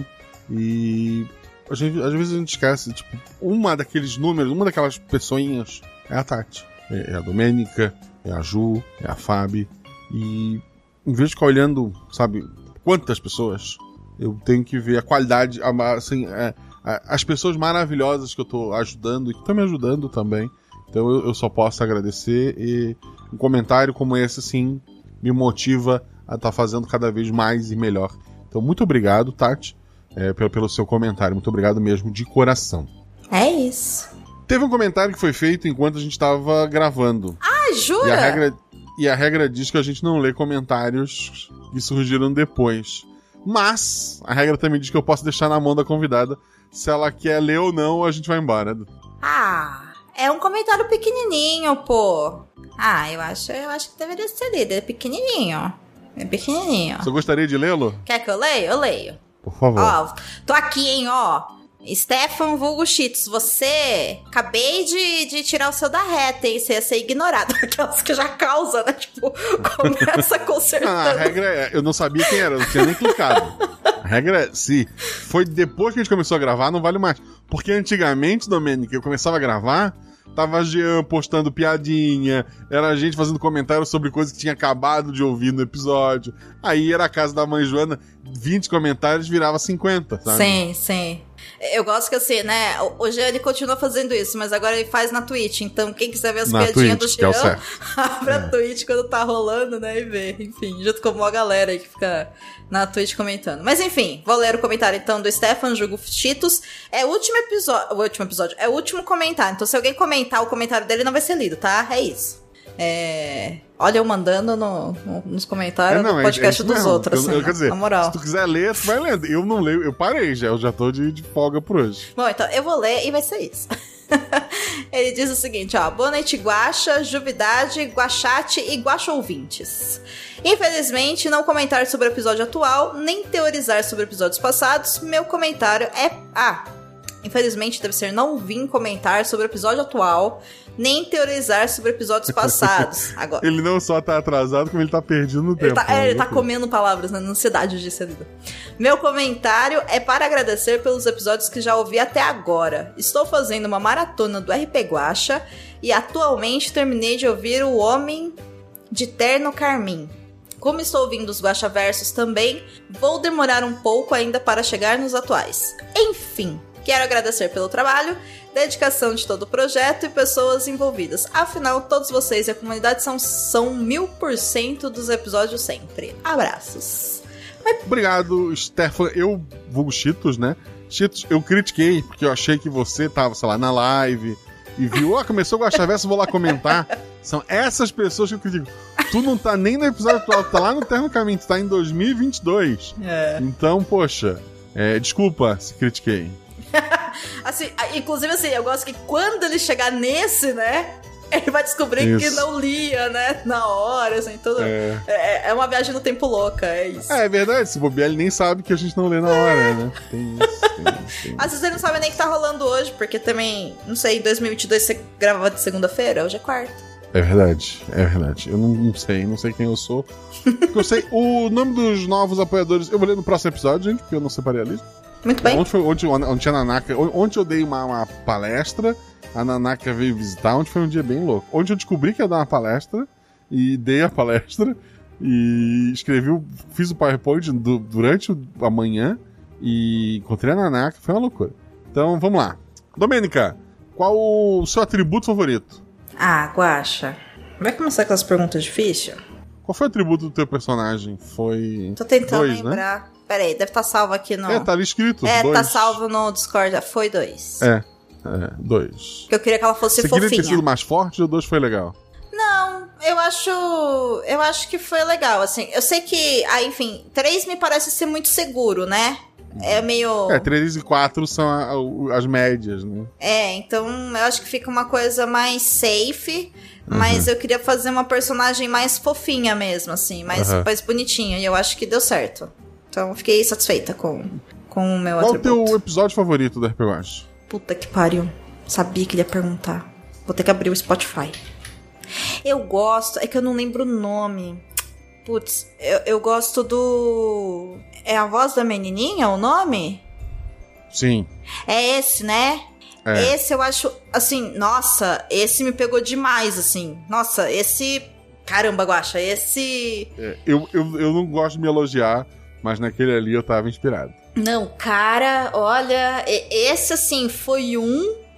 B: E às vezes a gente esquece, tipo, uma daqueles números, uma daquelas pessoinhas é a Tati, é, é a Domênica, é a Ju, é a Fabi. E em vez de ficar olhando, sabe, quantas pessoas, eu tenho que ver a qualidade, assim, é, as pessoas maravilhosas que eu tô ajudando e que estão me ajudando também. Então eu, eu, só posso agradecer e um comentário como esse, sim, me motiva a estar tá fazendo cada vez mais e melhor. Então, muito obrigado, Tati, é, pelo, pelo seu comentário. Muito obrigado mesmo, de coração.
D: É isso.
B: Teve um comentário que foi feito enquanto a gente estava gravando.
D: Ah, jura?
B: E a, regra, e a regra diz que a gente não lê comentários que surgiram depois. Mas a regra também diz que eu posso deixar na mão da convidada se ela quer ler ou não, a gente vai embora.
D: Ah, é um comentário pequenininho, pô. Ah, eu acho, eu acho que deveria ser lido. É pequenininho. É pequenininho.
B: Você gostaria de lê-lo?
D: Quer que eu leia? Eu leio.
B: Por favor.
D: Ó, tô aqui, hein, ó. Stefan Vulgo Cheetos, você acabei de, de tirar o seu da reta, hein? Você ia ser ignorado. Aquelas que já causa, né? Tipo, começa
B: Ah, a
D: consertando.
B: regra é, eu não sabia quem era, eu não tinha nem clicado. A regra é, se foi depois que a gente começou a gravar, não vale mais. Porque antigamente, Domênica, eu começava a gravar, tava Jean postando piadinha, era a gente fazendo comentário sobre coisas que tinha acabado de ouvir no episódio. Aí era a casa da mãe Joana, 20 comentários virava 50, sabe?
D: Sim, sim. Eu gosto que assim, né? Jean ele continua fazendo isso, mas agora ele faz na Twitch. Então, quem quiser ver as
B: Na
D: piadinhas
B: Twitch,
D: do
B: que é
D: abre a Twitch quando tá rolando, né? E vê. Enfim, junto com uma galera aí que fica na Twitch comentando. Mas enfim, vou ler o comentário então do Stefan Jugo Cheetos. É o último episódio. O último episódio. É o último comentário. Então, se alguém comentar o comentário dele, não vai ser lido, tá? É isso. É. Olha, eu mandando no- no- nos comentários
B: É, não,
D: do
B: é-
D: podcast
B: é
D: dos
B: mesmo.
D: outros,
B: Eu-
D: assim,
B: eu, quer dizer,
D: na moral.
B: se tu quiser ler, tu vai lendo. Eu não leio, eu parei já, eu já tô de, de folga por hoje.
D: Bom, então eu vou ler e vai ser isso. Ele diz o seguinte, ó. Boa noite, Guaxa, Juvidade, Guachate e Guaxa ouvintes. Infelizmente, não comentar sobre o episódio atual, nem teorizar sobre episódios passados. Meu comentário é... Ah, infelizmente deve ser não vim comentar sobre o episódio atual, nem teorizar sobre episódios passados. Agora...
B: Ele não só tá atrasado, como ele tá perdido no
D: Ele
B: tempo.
D: tá, é,
B: né?
D: ele tá comendo palavras na ansiedade de ser lido. Meu comentário é para agradecer pelos episódios que já ouvi até agora. Estou fazendo uma maratona do RP Guacha e atualmente terminei de ouvir O Homem de Terno Carmim. Como estou ouvindo os Guacha Versos também, vou demorar um pouco ainda para chegar nos atuais. Enfim, quero agradecer pelo trabalho, dedicação de todo o projeto e pessoas envolvidas. Afinal, todos vocês e a comunidade são, são mil por cento dos episódios sempre. Abraços.
B: Obrigado, Stefan. Eu vulgo Cheetos, né? Cheetos, eu critiquei, porque eu achei que você tava, sei lá, na live e viu, ó, começou o Guaxaverso, vou lá comentar. São essas pessoas que eu critico. Tu não tá nem no episódio atual, tu tá lá no Terno Caminho, tu tá em 2022.
D: É.
B: Então, poxa, é, desculpa se critiquei.
D: Assim, inclusive assim, eu gosto que quando ele chegar nesse, né? Ele vai descobrir que
B: Isso.
D: não lia, né? Na hora, assim, tudo.
B: É.
D: É, é uma viagem no tempo louca, é isso.
B: É, é verdade, se bobear, ele nem sabe que a gente não lê na hora, né? Tem isso, tem isso. Tem.
D: Às vezes ele não sabe nem o que tá rolando hoje, porque também, não sei, em 2022 você gravava de segunda-feira, hoje é quarta.
B: É verdade, é verdade. Eu não, não sei, não sei quem eu sou. Eu sei o nome dos novos apoiadores. Eu vou ler no próximo episódio, gente, porque eu não separei a lista.
D: Muito bem.
B: Ontem, foi, ontem, ontem tinha a Nanaka. Ontem eu dei uma, uma palestra, a Nanaka veio visitar. Ontem foi um dia bem louco. Ontem eu descobri que ia dar uma palestra e dei a palestra e escrevi, fiz o PowerPoint du- durante o- a manhã e encontrei a Nanaka. Foi uma loucura. Então vamos lá. Domênica, qual o seu atributo favorito?
D: Ah, Guaxa. Vai começar com as perguntas difíceis?
B: Qual foi o atributo do teu personagem? Foi.
D: Tô tentando
B: Dois, né?
D: Peraí, deve estar salvo aqui no.
B: É, tá ali escrito.
D: É,
B: dois.
D: tá salvo no Discord. Ah, Foi dois.
B: É, é, dois.
D: Porque eu queria que ela fosse
B: Você queria ter
D: fofinha.
B: sido mais forte ou dois foi legal?
D: Não, eu acho. Eu acho que foi legal, assim. Eu sei que. Ah, enfim, três me parece ser muito seguro, né? É meio.
B: É, 3 e 4 são a- o- as médias, né?
D: É, então eu acho que fica uma coisa mais safe. Mas
B: Uhum.
D: eu queria fazer uma personagem mais fofinha mesmo, assim, mais,
B: Aham.
D: mais bonitinha. E eu acho que deu certo. Então fiquei satisfeita com, com o meu
B: Qual o
D: atributo.
B: teu episódio favorito do RPG Watch?
D: Puta que pariu. Sabia que ele ia perguntar. Vou ter que abrir o Spotify. Eu gosto. É que eu não lembro o nome. Putz, eu, eu gosto do. É a voz da menininha o nome?
B: Sim.
D: É esse, né?
B: É.
D: Esse eu acho. Assim, nossa, esse me pegou demais, assim. Nossa, esse. Caramba, Guaxa, esse.
B: É, eu, eu, eu não gosto de me elogiar, mas naquele ali eu tava inspirado.
D: Não, cara, olha, esse assim foi um.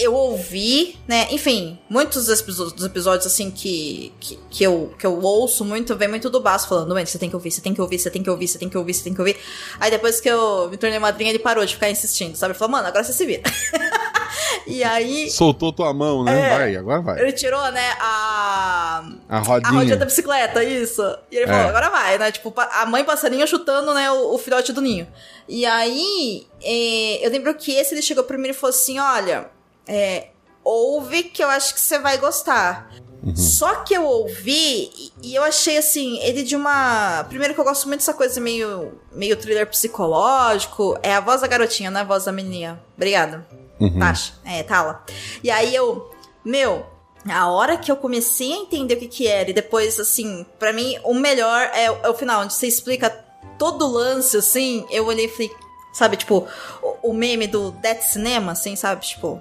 D: Eu ouvi, né? Enfim, muitos dos episódios, assim que, que, que eu, que eu ouço muito, vem muito do Baço falando, "Mãe, você tem que ouvir, você tem que ouvir, você tem que ouvir, você tem que ouvir, você tem que ouvir. Aí depois que eu me tornei madrinha, ele parou de ficar insistindo, sabe? Ele falou, mano, agora você se vira. e aí,
B: Soltou tua mão, né?
D: É.
B: Vai, agora vai.
D: ele tirou, né, a.
B: A
D: A
B: rodinha.
D: rodinha da bicicleta, isso. E ele falou,
B: É.
D: agora vai, né? Tipo, a mãe passarinho chutando, né, o, o filhote do ninho. E aí, é, eu lembro que esse ele chegou pra mim e falou assim: olha, é, ouve que eu acho que você vai gostar. Só que eu ouvi e, eu achei assim, ele de uma. Primeiro que eu gosto muito dessa coisa meio, meio thriller psicológico. É a voz da garotinha, não é a voz da menininha. Obrigada.
B: Uhum.
D: Tasha. É, Tala. E aí eu. Meu, a hora que eu comecei a entender o que que era, e depois, assim, pra mim, o melhor é, é o final, onde você explica todo o lance, assim, eu olhei e falei, sabe, tipo, o, o meme do Death Cinema, assim, sabe, tipo,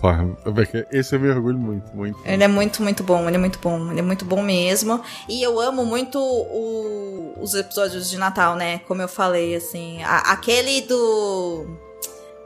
B: Porra, esse eu me orgulho muito, muito.
D: ele é muito, muito bom, ele é muito bom, ele é muito bom mesmo. E eu amo muito o- os episódios de Natal, né? Como eu falei, assim. a- aquele do.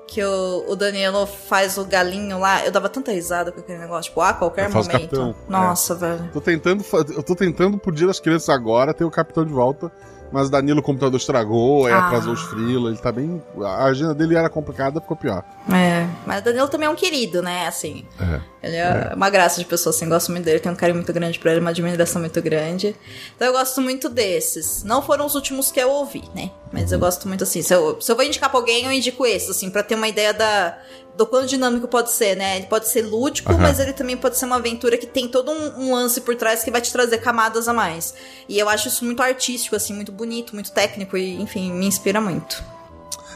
D: Que o, o Danilo faz o galinho lá. Eu dava tanta risada com aquele negócio, tipo, a qualquer momento.
B: capitão,
D: Nossa, velho.
B: Tô tentando, eu tô tentando pro dia das crianças agora ter o capitão de volta, mas o Danilo o computador estragou, aí
D: Ah.
B: atrasou os freela, ele tá bem. A agenda dele era complicada, ficou pior.
D: É. Mas o Danilo também é um querido, né? Assim.
B: É.
D: Ele é uma graça de pessoa, assim, gosto muito dele, tenho um carinho muito grande pra ele, uma admiração muito grande. Então eu gosto muito desses. Não foram os últimos que eu ouvi, né? Mas eu gosto muito assim. Se eu, se eu vou indicar pra alguém, eu indico esses, assim, pra ter uma ideia da, do quão dinâmico pode ser, né? Ele pode ser lúdico,
B: Aham.
D: mas ele também pode ser uma aventura que tem todo um, um lance por trás que vai te trazer camadas a mais. E eu acho isso muito artístico, assim, muito bonito, muito técnico e, enfim, me inspira muito.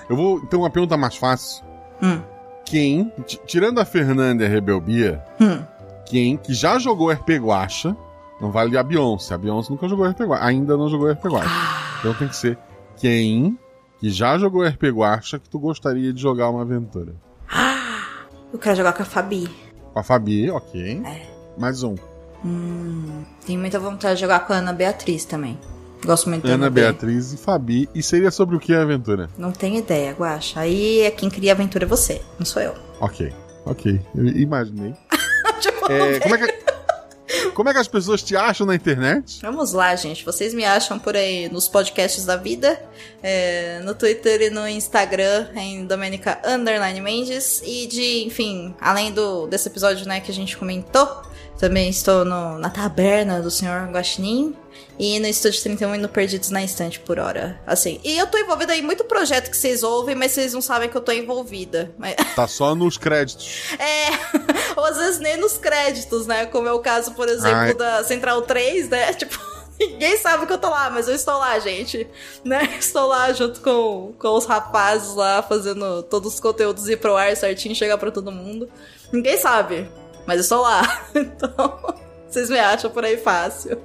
B: Eu vou ter uma pergunta mais fácil.
D: Hum.
B: Quem, tirando a Fernanda e a Rebelbia,
D: Hum.
B: quem que já jogou RP Guacha, não vale a Beyoncé. A Beyoncé nunca jogou RP Guacha, ainda não jogou RP Guacha.
D: Ah.
B: Então tem que ser quem que já jogou RP Guacha que tu gostaria de jogar uma aventura.
D: Eu quero jogar com a Fabi.
B: Com a Fabi, ok.
D: É.
B: Mais um.
D: Hum, tenho muita vontade de jogar com a Ana Beatriz também. Gosto muito da
B: Ana
D: Beatriz.
B: E Fabi. E seria sobre o que a aventura?
D: Não tenho ideia, Guaxa. Aí é quem cria a aventura é você, não sou eu.
B: Ok, ok. Eu imaginei. É, como, é que, como é que as pessoas te acham na internet?
D: Vamos lá, gente. Vocês me acham por aí nos podcasts da vida, é, no Twitter e no Instagram, em Domenica Mendes. E de, enfim, além do, desse episódio né, que a gente comentou, também estou no- na taberna do Sr. Guaxinim. E no Estúdio 31 e no Perdidos na Estante por hora. Assim. E eu tô envolvida em muito projeto que vocês ouvem, mas vocês não sabem que eu tô envolvida. Mas-
B: Tá só nos créditos.
D: É, ou às vezes nem nos créditos, né? Como é o caso, por exemplo,
B: Ai.
D: da Central 3, né? Tipo, ninguém sabe que eu tô lá, mas eu estou lá, gente. Né? Estou lá junto com, com os rapazes lá, fazendo todos os conteúdos ir pro ar certinho, chegar pra todo mundo. Ninguém sabe, mas eu estou lá. Então, vocês me acham por aí fácil.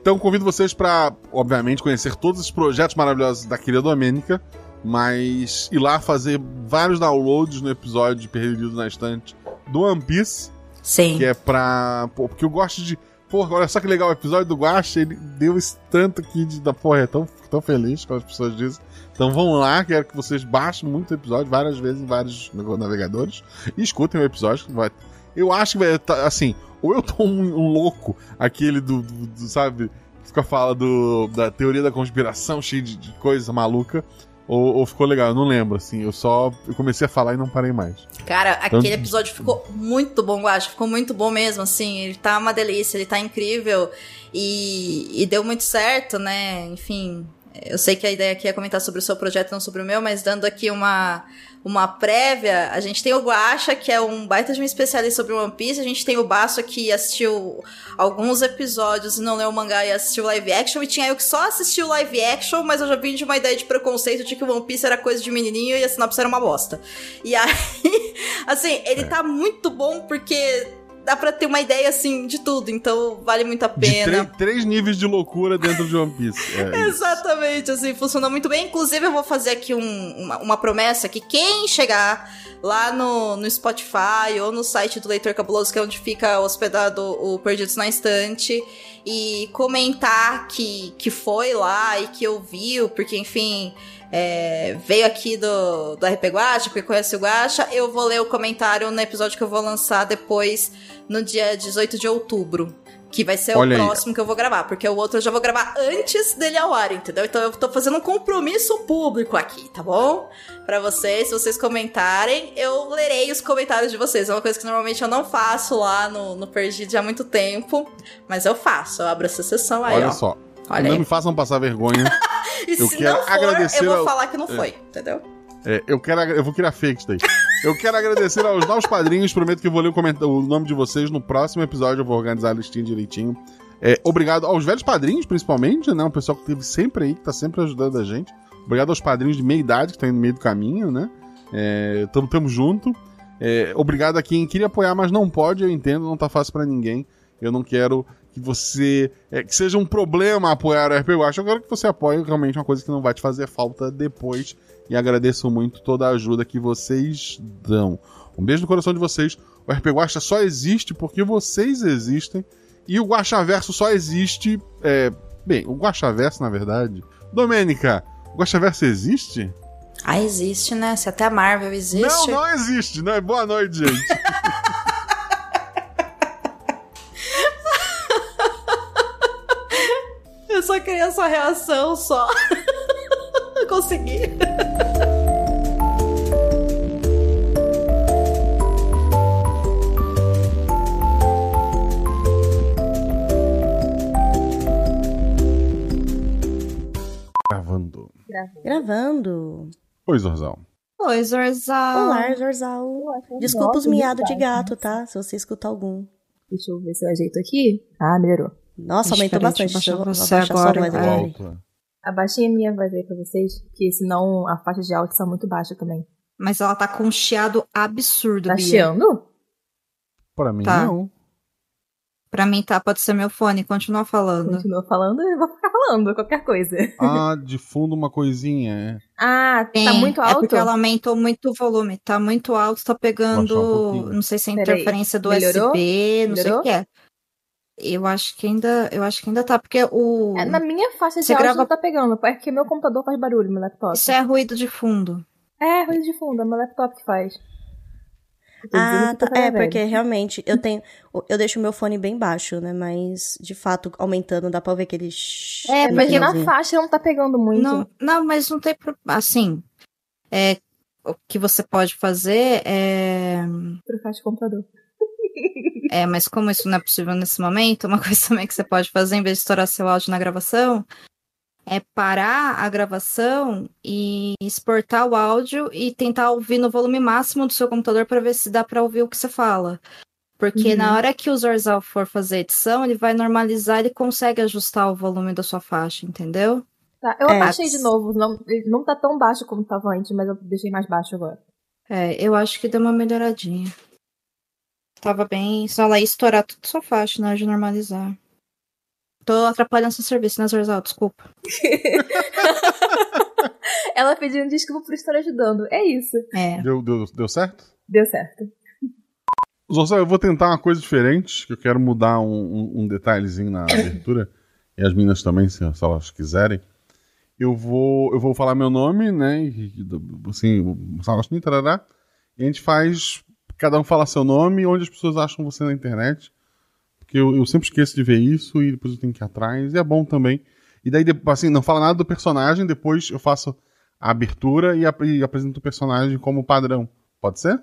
B: Então convido vocês pra, obviamente, conhecer todos os projetos maravilhosos da querida Domênica, mas ir lá fazer vários downloads no episódio de Perdido na Estante do One Piece,
D: Sim.
B: que é pra. Pô, porque eu gosto de. Porra, olha só que legal o episódio do Guacha, ele deu esse tanto aqui de, da porra, é tão, tão feliz com as pessoas dizem. Então vão lá, quero que vocês baixem muito o episódio, várias vezes em vários navegadores, e escutem o episódio. que Vai, eu acho que vai tá, assim, ou eu tô um, um louco, aquele do, do- do, sabe, que fica fala do, da teoria da conspiração, cheio de, de coisa maluca, ou, ou ficou legal, eu não lembro, assim, eu só eu comecei a falar e não parei mais.
D: Cara, aquele
B: Então-
D: episódio ficou muito bom, eu acho. Ficou muito bom mesmo, assim. Ele tá uma delícia, ele tá incrível. E, e deu muito certo, né? Enfim, eu sei que a ideia aqui é comentar sobre o seu projeto, não sobre o meu, mas dando aqui uma, uma prévia, a gente tem o Guacha, que é um baita de um especialista sobre One Piece. A gente tem o Baço, que assistiu alguns episódios e não leu o mangá e assistiu live action. E tinha eu que só assistiu live action, mas eu já vim de uma ideia de preconceito de que o One Piece era coisa de menininho e a sinopse era uma bosta. E aí, assim, ele tá muito bom porque dá pra ter uma ideia, assim, de tudo. Então, vale muito a pena.
B: três, três níveis de loucura dentro de One Piece. É.
D: Exatamente, assim, funciona muito bem. Inclusive, eu vou fazer aqui um- uma, uma promessa que quem chegar lá no, no Spotify ou no site do Leitor Cabuloso, que é onde fica hospedado o Perdidos na Estante, e comentar que, que foi lá e que ouviu, porque, enfim, é, veio aqui do, do RP Guacha, porque conhece o Guacha, eu vou ler o comentário no episódio que eu vou lançar depois, no dia 18 de outubro. Que vai ser
B: Olha
D: o
B: aí.
D: próximo que eu vou gravar, porque o outro eu já vou gravar antes dele ao ar, entendeu? Então eu tô fazendo um compromisso público aqui, tá bom? Pra vocês, se vocês comentarem, eu lerei os comentários de vocês. É uma coisa que normalmente eu não faço lá no, no Perdido há muito tempo, mas eu faço, eu abro essa sessão aí,
B: Olha
D: ó.
B: só.
D: Olha
B: não
D: aí.
B: me façam passar vergonha.
D: E
B: eu
D: se
B: quero
D: não for,
B: agradecer
D: eu vou
B: ao-
D: falar que não foi, entendeu?
B: É, eu, quero, eu vou criar fakes daí. Eu quero agradecer aos novos padrinhos. Prometo que eu vou ler o, o nome de vocês no próximo episódio. Eu vou organizar a listinha direitinho. É, obrigado aos velhos padrinhos, principalmente, né? O pessoal que esteve sempre aí, que tá sempre ajudando a gente. Obrigado aos padrinhos de meia idade que estão aí no meio do caminho, né? É, tamo, tamo junto. É, obrigado a quem queria apoiar, mas não pode, eu entendo, não tá fácil pra ninguém. Eu não quero que você. é, que seja um problema apoiar o RP Watch. Eu quero que você apoie realmente uma coisa que não vai te fazer falta depois. E agradeço muito toda a ajuda que vocês dão. Um beijo no coração de vocês. O RP Guacha só existe porque vocês existem. E o Guaxaverso só existe. É... Bem, o Guaxaverso, na verdade. Domênica, o Guaxaverso existe?
D: Ah, existe, né? Se até a Marvel existe.
B: Não, não existe, né? Boa noite, gente.
D: só queria sua reação, só. Consegui.
B: Gravando.
E: Gravando.
B: Oi, Zorzal.
D: Oi, Zorzal.
E: Olá, Zorzal. Desculpa os miados de gato, tá? Se você escutar algum.
A: Deixa eu ver se eu ajeito aqui. Ah, melhorou.
E: Nossa, aumentou bastante.
D: deixa eu baixar você agora,
E: aqui.
B: Alto.
A: Abaixei a minha voz aí pra vocês, porque senão a faixa de áudio está muito baixa também.
D: Mas ela tá com um chiado absurdo,
A: Tá
D: Bia.
A: chiando?
B: Pra mim,
D: Tá.
B: não.
D: Pra mim tá, pode ser meu fone, continua falando.
A: Continua falando, eu vou ficar falando qualquer coisa.
B: Ah, de fundo uma coisinha, é.
A: Ah,
D: Sim,
A: tá muito
D: É
A: alto?
D: porque ela aumentou muito o volume. Tá muito alto, tá
B: um
D: pegando.
B: pouquinho.
D: não sei se é
A: Peraí,
D: interferência do
A: melhorou?
D: USB, não sei
A: Melhorou?
D: o que é. Eu acho que ainda. Eu acho que ainda tá, porque o.
A: É, na minha faixa de
D: Você
A: áudio
D: grava-
A: não tá pegando, é porque meu computador faz barulho, meu laptop.
D: Isso é ruído de fundo.
A: É, ruído de fundo, é meu laptop que faz.
E: Ah, tá. É, porque realmente eu tenho. Eu deixo o meu fone bem baixo, né? Mas, de fato, aumentando, dá pra ouvir aquele.
A: É, porque na
E: finalzinho.
A: faixa não tá pegando muito.
D: Não, não, mas não tem. Assim. É, o que você pode fazer é.
A: Faixa de computador.
D: É, mas como isso não é possível nesse momento, uma coisa também que você pode fazer, em vez de estourar seu áudio na gravação, é parar a gravação e exportar o áudio e tentar ouvir no volume máximo do seu computador para ver se dá para ouvir o que você fala. Porque
A: Uhum.
D: na hora que o Zorzal for fazer a edição, ele vai normalizar, ele consegue ajustar o volume da sua faixa, entendeu?
A: Tá, eu
E: É.
A: abaixei de novo. Não, ele não tá tão baixo como tava antes, mas eu deixei mais baixo agora.
D: É, eu acho que deu uma melhoradinha. Tava bem. Só ela ia estourar tudo sua faixa na hora de normalizar. Tô atrapalhando seu serviço, né, Zorzal? Desculpa.
A: Ela pedindo desculpa por estar ajudando. É isso.
D: É.
B: Deu, deu, deu certo?
A: Deu certo.
B: Zorzal, eu vou tentar uma coisa diferente, que eu quero mudar um, um- um detalhezinho na abertura. e as meninas também, se, se elas quiserem. Eu vou, eu vou falar meu nome, né? E, assim, tarará. E a gente faz. Cada um fala seu nome e onde as pessoas acham você na internet. Porque eu, eu sempre esqueço de ver isso e depois eu tenho que ir atrás. E é bom também. E daí, assim, não fala nada do personagem, depois eu faço a abertura e, ap- e apresento o personagem como padrão. Pode ser?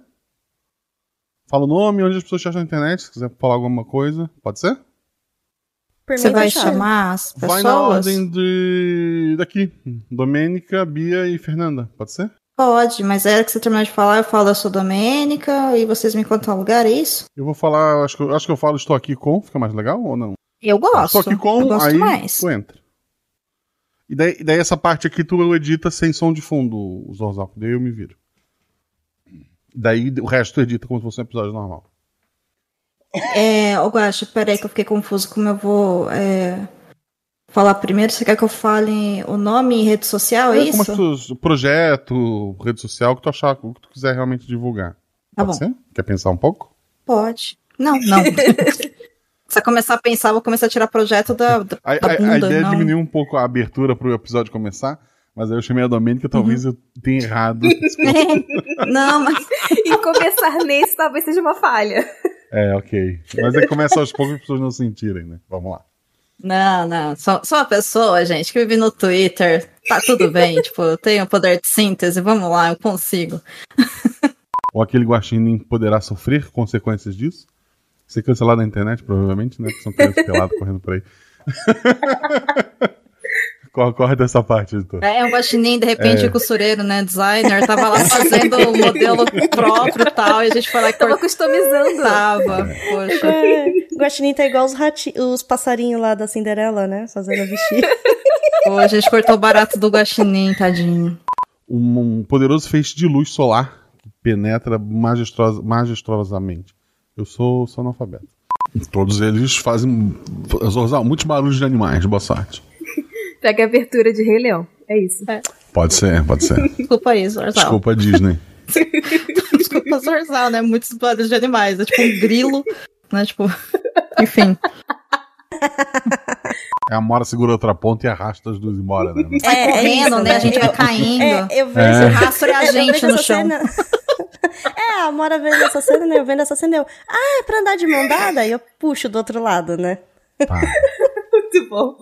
B: Fala o nome, onde as pessoas te acham na internet, se quiser falar alguma coisa. Pode ser?
D: Você vai chamar as pessoas?
B: Vai na ordem de. daqui. Domênica, Bia e Fernanda. Pode ser?
D: Pode, mas é que você terminar de falar, eu falo, eu sou Domênica, e vocês me contam o lugar, é isso?
B: Eu vou falar, acho que, eu- acho que eu falo estou aqui com, fica mais legal ou não?
D: Eu gosto.
B: estou aqui com,
D: eu gosto
B: aí
D: mais.
B: tu entra. E daí, daí essa parte aqui tu edita sem som de fundo, o Zorzal, daí eu me viro. Daí o resto tu edita como se fosse um episódio normal.
D: É, ô Guaxa, peraí que eu fiquei confuso como eu vou é, falar primeiro. Você quer que eu fale o nome e rede social, é
B: É, como
D: isso?
B: pessoas, projeto, rede social, que tu achar, o que tu quiser realmente divulgar.
D: Tá
B: Pode
D: bom.
B: ser? Quer pensar um pouco?
D: Pode. Não, não. Se eu começar a pensar, eu vou começar a tirar projeto da, da,
B: A,
D: da
B: a- a
D: bunda,
B: ideia é
D: não.
B: diminuir um pouco a abertura pro episódio começar, mas aí eu chamei a Domênica,
D: Uhum.
B: talvez eu tenha errado.
D: não, mas
A: E começar nesse talvez seja uma falha.
B: é, ok. Mas aí começa aos poucos as pessoas não sentirem, né? Vamos lá.
D: Não, não. Sou, sou uma pessoa, gente, que vive no Twitter. Tá tudo bem, tipo, eu tenho poder de síntese, vamos lá, eu consigo.
B: Ou aquele guaxinim poderá sofrer consequências disso? Ser cancelado na internet, provavelmente, né? Porque são crianças peladas correndo por aí. Corre, corre dessa parte, editor.
D: É, um guaxinim, de repente,
B: É.
D: costureiro, né? Designer, tava lá fazendo o modelo próprio e tal, e a gente foi lá e
A: Tava customizando.
D: Tava, poxa.
E: É, o Guaxinim tá igual os, rati... os passarinhos lá da Cinderela, né? Fazendo vestir.
D: Pô, a gente cortou o barato do guaxinim, tadinho.
B: Um, um poderoso feixe de luz solar que penetra majestosamente. Eu sou, sou analfabeto. Todos eles fazem Zorzal, muitos barulhos de animais. Boa sorte.
A: Pega a abertura de Rei Leão. É isso.
B: Pode ser, pode ser.
D: Desculpa aí, Zorzal.
B: Desculpa, Disney.
D: Desculpa, Zorzal, né? Muitos barulhos de animais. É tipo um grilo, né? Tipo. Enfim.
B: É a Mora segura outra ponta e arrasta as duas embora, né?
D: Vai correndo,
E: isso,
D: né? A gente vai
E: Eu-
D: caindo.
E: É, eu vejo.
B: É.
D: Rastro é a gente
E: vejo
D: no chão.
E: cena. É, a Mora vendo essa cena, né? Eu vendo essa cena, eu. Ah, é pra andar de mão dada? E eu puxo do outro lado, né?
B: Tá.
A: Muito bom.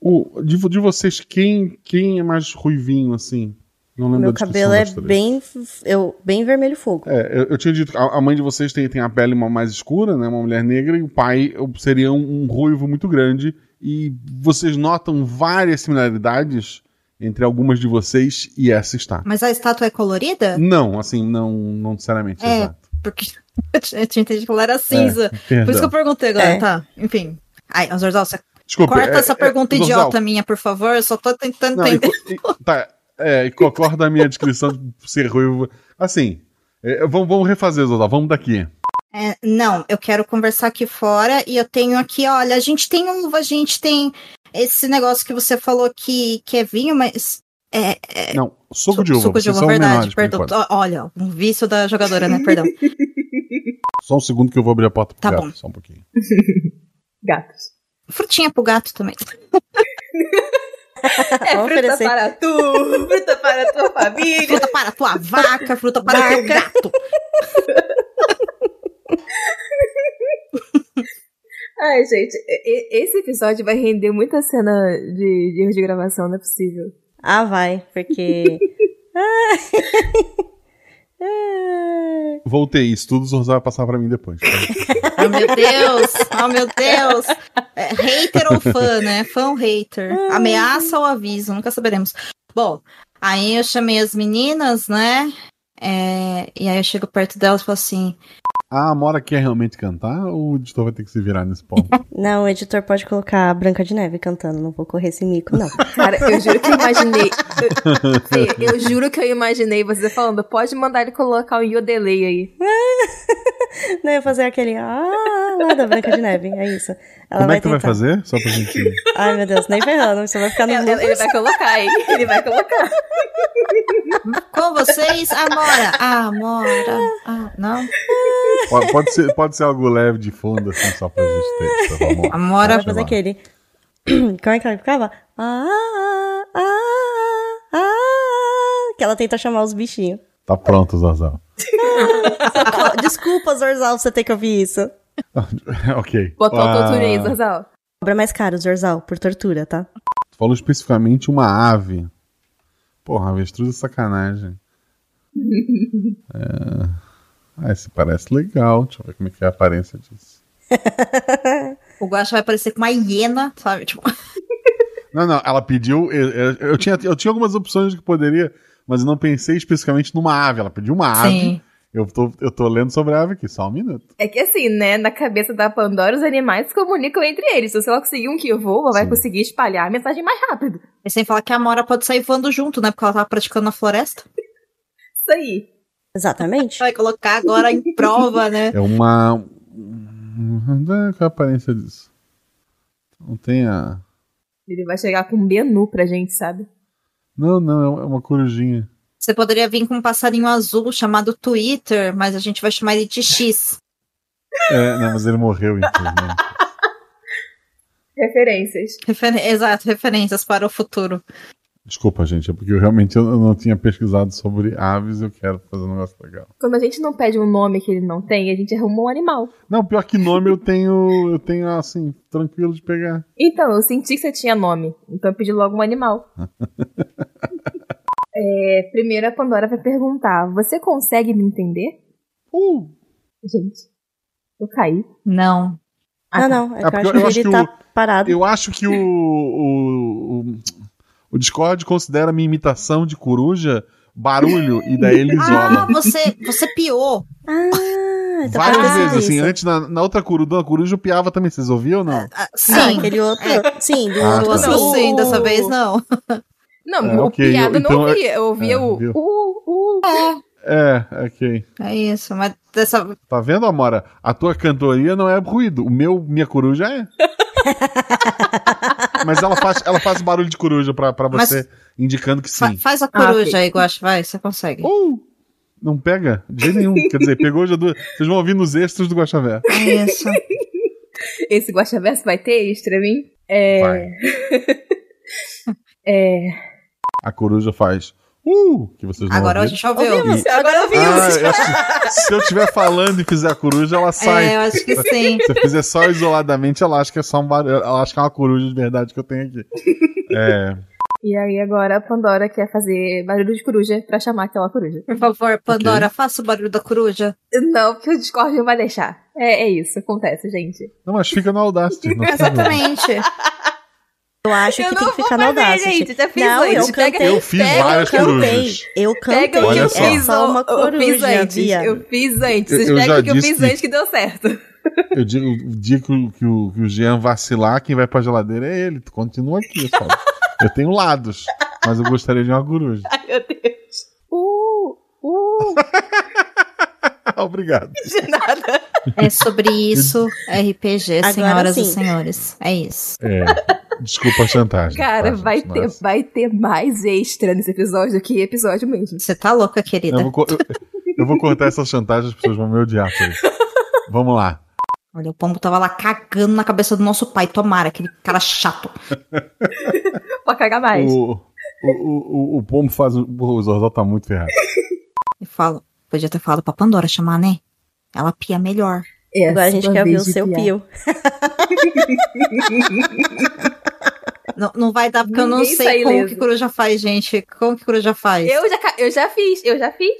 B: O, de, de vocês, quem, quem é mais ruivinho, assim? Não lembro
E: Meu cabelo é bem. Eu, bem vermelho fogo.
B: É, eu, eu tinha dito que a, a mãe de vocês tem, tem a pele uma mais escura, né? Uma mulher negra, e o pai seria um, um ruivo muito grande. E vocês notam várias similaridades entre algumas de vocês e essa está.
D: Mas a estátua é colorida?
B: Não, assim, não, não necessariamente,
D: É.
B: exato.
D: Porque eu tinha entendido que ela era cinza. Por
B: Perdão.
D: isso que eu perguntei agora,
E: É.
D: tá? Enfim. Ai, Zorzal, você
B: Desculpa,
D: corta
B: é-
D: essa
B: é-
D: pergunta
B: Zorzal,
D: idiota minha, por favor. Eu só tô tentando
B: Não, e,
D: entender.
B: co- e- tá, é, e concorda a minha descrição de ser ruivo. Assim, é, vamos, vamos refazer, Zodal, vamos daqui.
D: É, não, eu quero conversar aqui fora e eu tenho aqui, olha, a gente tem uva, a gente tem esse negócio que você falou que, que é vinho, mas. É, é,
B: Não, suco de uva,
D: Suco de uva, verdade, perdão. Olha, um vício da jogadora, né? Perdão.
B: Só um segundo que eu vou abrir a porta pro
D: Tá
B: gato,
D: bom.
B: só um pouquinho.
A: Gatos.
D: Frutinha pro gato também.
A: É
E: Vamos
A: fruta
E: oferecer.
A: para tu, fruta para a tua família.
D: Fruta para tua vaca, fruta para teu gato.
A: Ai, gente, esse episódio vai render muita cena de, de erro de gravação, não é possível.
E: Ah, vai, porque. Ah.
B: Voltei, isso tudo o Zorzal vai passar pra mim depois.
D: Oh, meu Deus! Oh, meu Deus! É, hater ou fã, né? Fã ou hater? Ameaça ou aviso? Nunca saberemos. Bom, aí eu chamei as meninas, né? É, e aí eu chego perto delas e falo assim:
B: a Mora quer realmente cantar ou o editor vai ter que se virar nesse ponto?
E: Não, o editor pode colocar a Branca de Neve cantando, não vou correr esse mico, não.
A: Cara, eu juro que eu imaginei. Eu, eu juro que eu imaginei você falando, pode mandar ele colocar um Yodelei aí.
E: não, eu ia fazer aquele. Ah, lá da Branca de Neve, é isso. Ela
B: Como
E: vai
B: é que tu vai fazer? Só pra gente.
E: Ai, meu Deus, nem ferrando, você vai ficar no
A: Ele, ele vai colocar, hein? Ele vai colocar.
D: Com vocês, Amora! Amora! Ah, não?
B: Pode, pode ser, pode ser algo leve de fundo, assim, só pra gente ter. Tá, vamos lá.
D: Amora.
E: Fazer aquele. Como é que ela ficava? Ah, ah, ah, que ela tenta chamar os bichinhos.
B: Tá pronto, Zorzal.
E: Desculpa, Zorzal, você ter que ouvir isso.
B: ok.
A: Botou
B: Ah,
A: tortura aí, Zorzal.
E: Cobra mais caro, Zorzal, por tortura, tá?
B: Tu falou especificamente uma ave. Porra, avestruz é sacanagem. É... Ah, esse parece legal. Deixa eu ver como é que é a aparência disso.
D: O Guaxa vai parecer com uma hiena, sabe? Tipo,
B: Não, não, ela pediu. Eu, eu- eu tinha, eu tinha algumas opções de que poderia, mas eu não pensei especificamente numa ave. Ela pediu uma ave.
D: sim.
B: Eu tô, eu tô lendo sobre a ave aqui, só um minuto.
A: É que assim, né? Na cabeça da Pandora, os animais se comunicam entre eles. Se ela conseguir um que voa, vai conseguir espalhar a mensagem mais rápido.
D: E sem falar que a Amora pode sair voando junto, né? Porque ela tava praticando na floresta.
A: Isso aí.
E: Exatamente.
D: Vai colocar agora em prova, né?
B: É uma. Qual é a aparência disso? Não tem a.
A: Ele vai chegar com um menu pra gente, sabe?
B: Não, não, é uma corujinha.
D: Você poderia vir com um passarinho azul chamado Twitter, mas a gente vai chamar ele de X.
B: É, não, mas ele morreu, infelizmente.
A: Referências.
D: Refer- Exato, referências para o futuro.
B: Desculpa, gente, é porque eu realmente eu não tinha pesquisado sobre aves e eu quero fazer um negócio legal.
A: Quando a gente não pede um nome que ele não tem, a gente arruma um animal.
B: Não, pior que nome eu tenho, eu tenho assim, tranquilo de pegar.
A: Então, eu senti que você tinha nome. Então eu pedi logo um animal. É, primeiro a Pandora vai perguntar: Você consegue me entender?
B: Uh,
A: Gente, eu caí.
D: Não.
A: Ah,
E: não,
A: tá.
E: não, é
B: É
E: eu acho
B: eu
E: que ele
B: que
E: tá
B: o-
E: parado.
B: eu acho que o, o, o o, Discord considera minha imitação de coruja barulho e daí ele isola.
D: Ah, você, você piou.
E: Ah, então
B: Várias vezes, assim,
E: isso.
B: antes na, na outra coruja, Dona Coruja eu piava também, vocês ouviam ou não?
D: Ah,
E: Ah,
D: sim.
E: aquele outro. Sim, do
B: Ah, tá.
D: Não, sim, dessa vez não.
A: Não,
B: É,
A: o
B: ok,
A: piada
B: eu-
A: eu não
B: então eu-
A: ouvia. Eu ouvia
B: É,
A: o.
B: viu?
A: Uh, uh.
B: É, ok.
D: É isso, mas dessa
B: Tá vendo, Amora? A tua cantoria não é ruído. O meu, minha coruja é. Mas ela faz, ela faz barulho de coruja pra, pra
D: Mas-
B: você, indicando que
D: fa-
B: sim.
D: faz a
A: Ah,
D: coruja aí, Guache, vai, você consegue.
B: Uh, não pega? De jeito nenhum. Quer dizer, pegou já duas. Vocês vão ouvir nos extras do Guaxavé.
D: É isso.
A: Esse Guaxaverso vai ter extra, hein? É.
B: Vai.
A: É.
B: A coruja faz. Uh, que vocês não
D: Agora a
B: ouviram.
D: gente ouviu.
E: Ouvimos,
B: E-
E: agora
B: Ah,
E: ouvimos.
B: eu acho que se eu estiver falando e fizer a coruja, ela sai.
D: É, eu acho que sim.
B: Se eu fizer só isoladamente, ela acha que é só um barulho. Ela acha que é uma coruja de verdade que eu tenho aqui. É.
A: E aí agora a Pandora quer fazer barulho de coruja pra chamar aquela coruja.
D: Por favor, Pandora, faça o barulho da coruja.
A: Não, porque o Discord não vai deixar. É, é isso, acontece, gente.
B: Não, mas fica no Audacity.
D: Exatamente.
E: Eu acho
A: Eu
E: que
A: não
E: tem que
A: vou
E: ficar no
A: fazer,
E: Audacity.
A: gente, já fiz
E: não,
A: antes.
E: eu
A: Pega-
E: cantei.
B: Eu fiz
A: Pega,
B: várias
E: eu
B: corujas.
E: cantei. Eu cantei.
A: Pega o que eu
B: só.
E: é
A: fiz,
E: só uma
A: eu, eu fiz
E: coruja,
A: antes.
E: Bia.
A: Eu fiz antes. Vocês
B: eu
A: pegam
B: já
A: o que eu
B: disse
A: fiz
B: que-
A: antes que deu certo.
B: Eu digo, o dia que o, que, o, que o Jean vacilar, quem vai pra geladeira é ele. Tu continua aqui, só. Eu tenho lados, mas eu gostaria de uma coruja.
A: Ai, meu Deus. Uh, uh,
B: Obrigado.
A: de nada.
D: É sobre isso, RPG,
E: Agora
D: senhoras e
E: sim.
D: senhores. É isso.
B: É, desculpa a chantagem.
A: Cara,
B: tá,
A: vai
B: gente?
A: ter, vai ter mais extra nesse episódio do que episódio mesmo.
D: Você tá louca, querida?
B: Eu vou, eu, eu vou cortar essa chantagem, as pessoas vão me odiar por isso. Vamos lá.
D: Olha, o pombo tava lá cagando na cabeça do nosso pai, Tomara, aquele cara chato.
A: Pode cagar mais.
B: O, o, o, o, pombo faz. O, o Zorzal tá muito ferrado.
D: E falo, podia ter falado pra Pandora chamar, né? Ela pia melhor.
A: É
E: Agora a gente quer ouvir o seu
A: piar.
E: pio.
D: Não, não vai dar, porque eu não
A: Ninguém
D: sei como
A: ileso.
D: que coruja faz, gente. Como que coruja faz?
A: Eu já, eu já fiz, eu já fiz.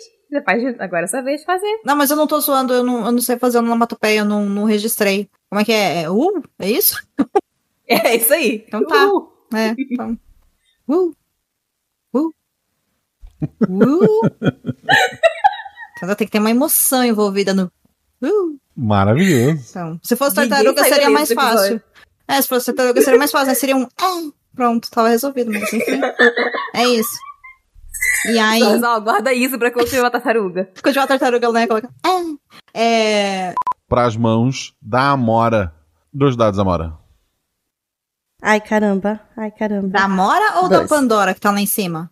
A: Faz agora é sua vez de fazer.
D: Não, mas eu não tô zoando, eu não, eu não sei fazer onomatopeia, eu não, não registrei. Como é que é? É uh? É isso?
A: É isso aí.
D: Então tá.
A: Uh,
D: É, então. Uh. Uh. Uh. Então tem que ter uma emoção envolvida no. Uh.
B: Maravilhoso.
D: Então, se fosse tartaruga seria mais fácil. É, se fosse tartaruga seria mais fácil, né? Seria um. "Ah", Pronto, tava resolvido, mas enfim. É isso. E aí.
A: Zorzal, guarda isso pra continuar a tartaruga.
D: Ficou de uma tartaruga, né? Coloca. "Ah". É.
B: Pras mãos da Amora. Dois dados, Amora.
E: Ai, caramba. Ai, caramba.
D: Da Mora ou da
E: Dois.
D: Pandora que tá lá em cima?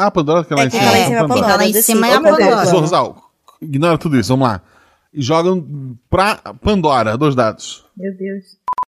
B: Ah, a Pandora que lá
E: É
B: em cima.
E: tá lá em
B: é
E: cima
B: a
E: a Pandora.
D: Tá lá em cima é a. Pandora.
B: Zorzal, ignora tudo isso, vamos lá. E jogam pra Pandora, dois dados.
A: Meu Deus.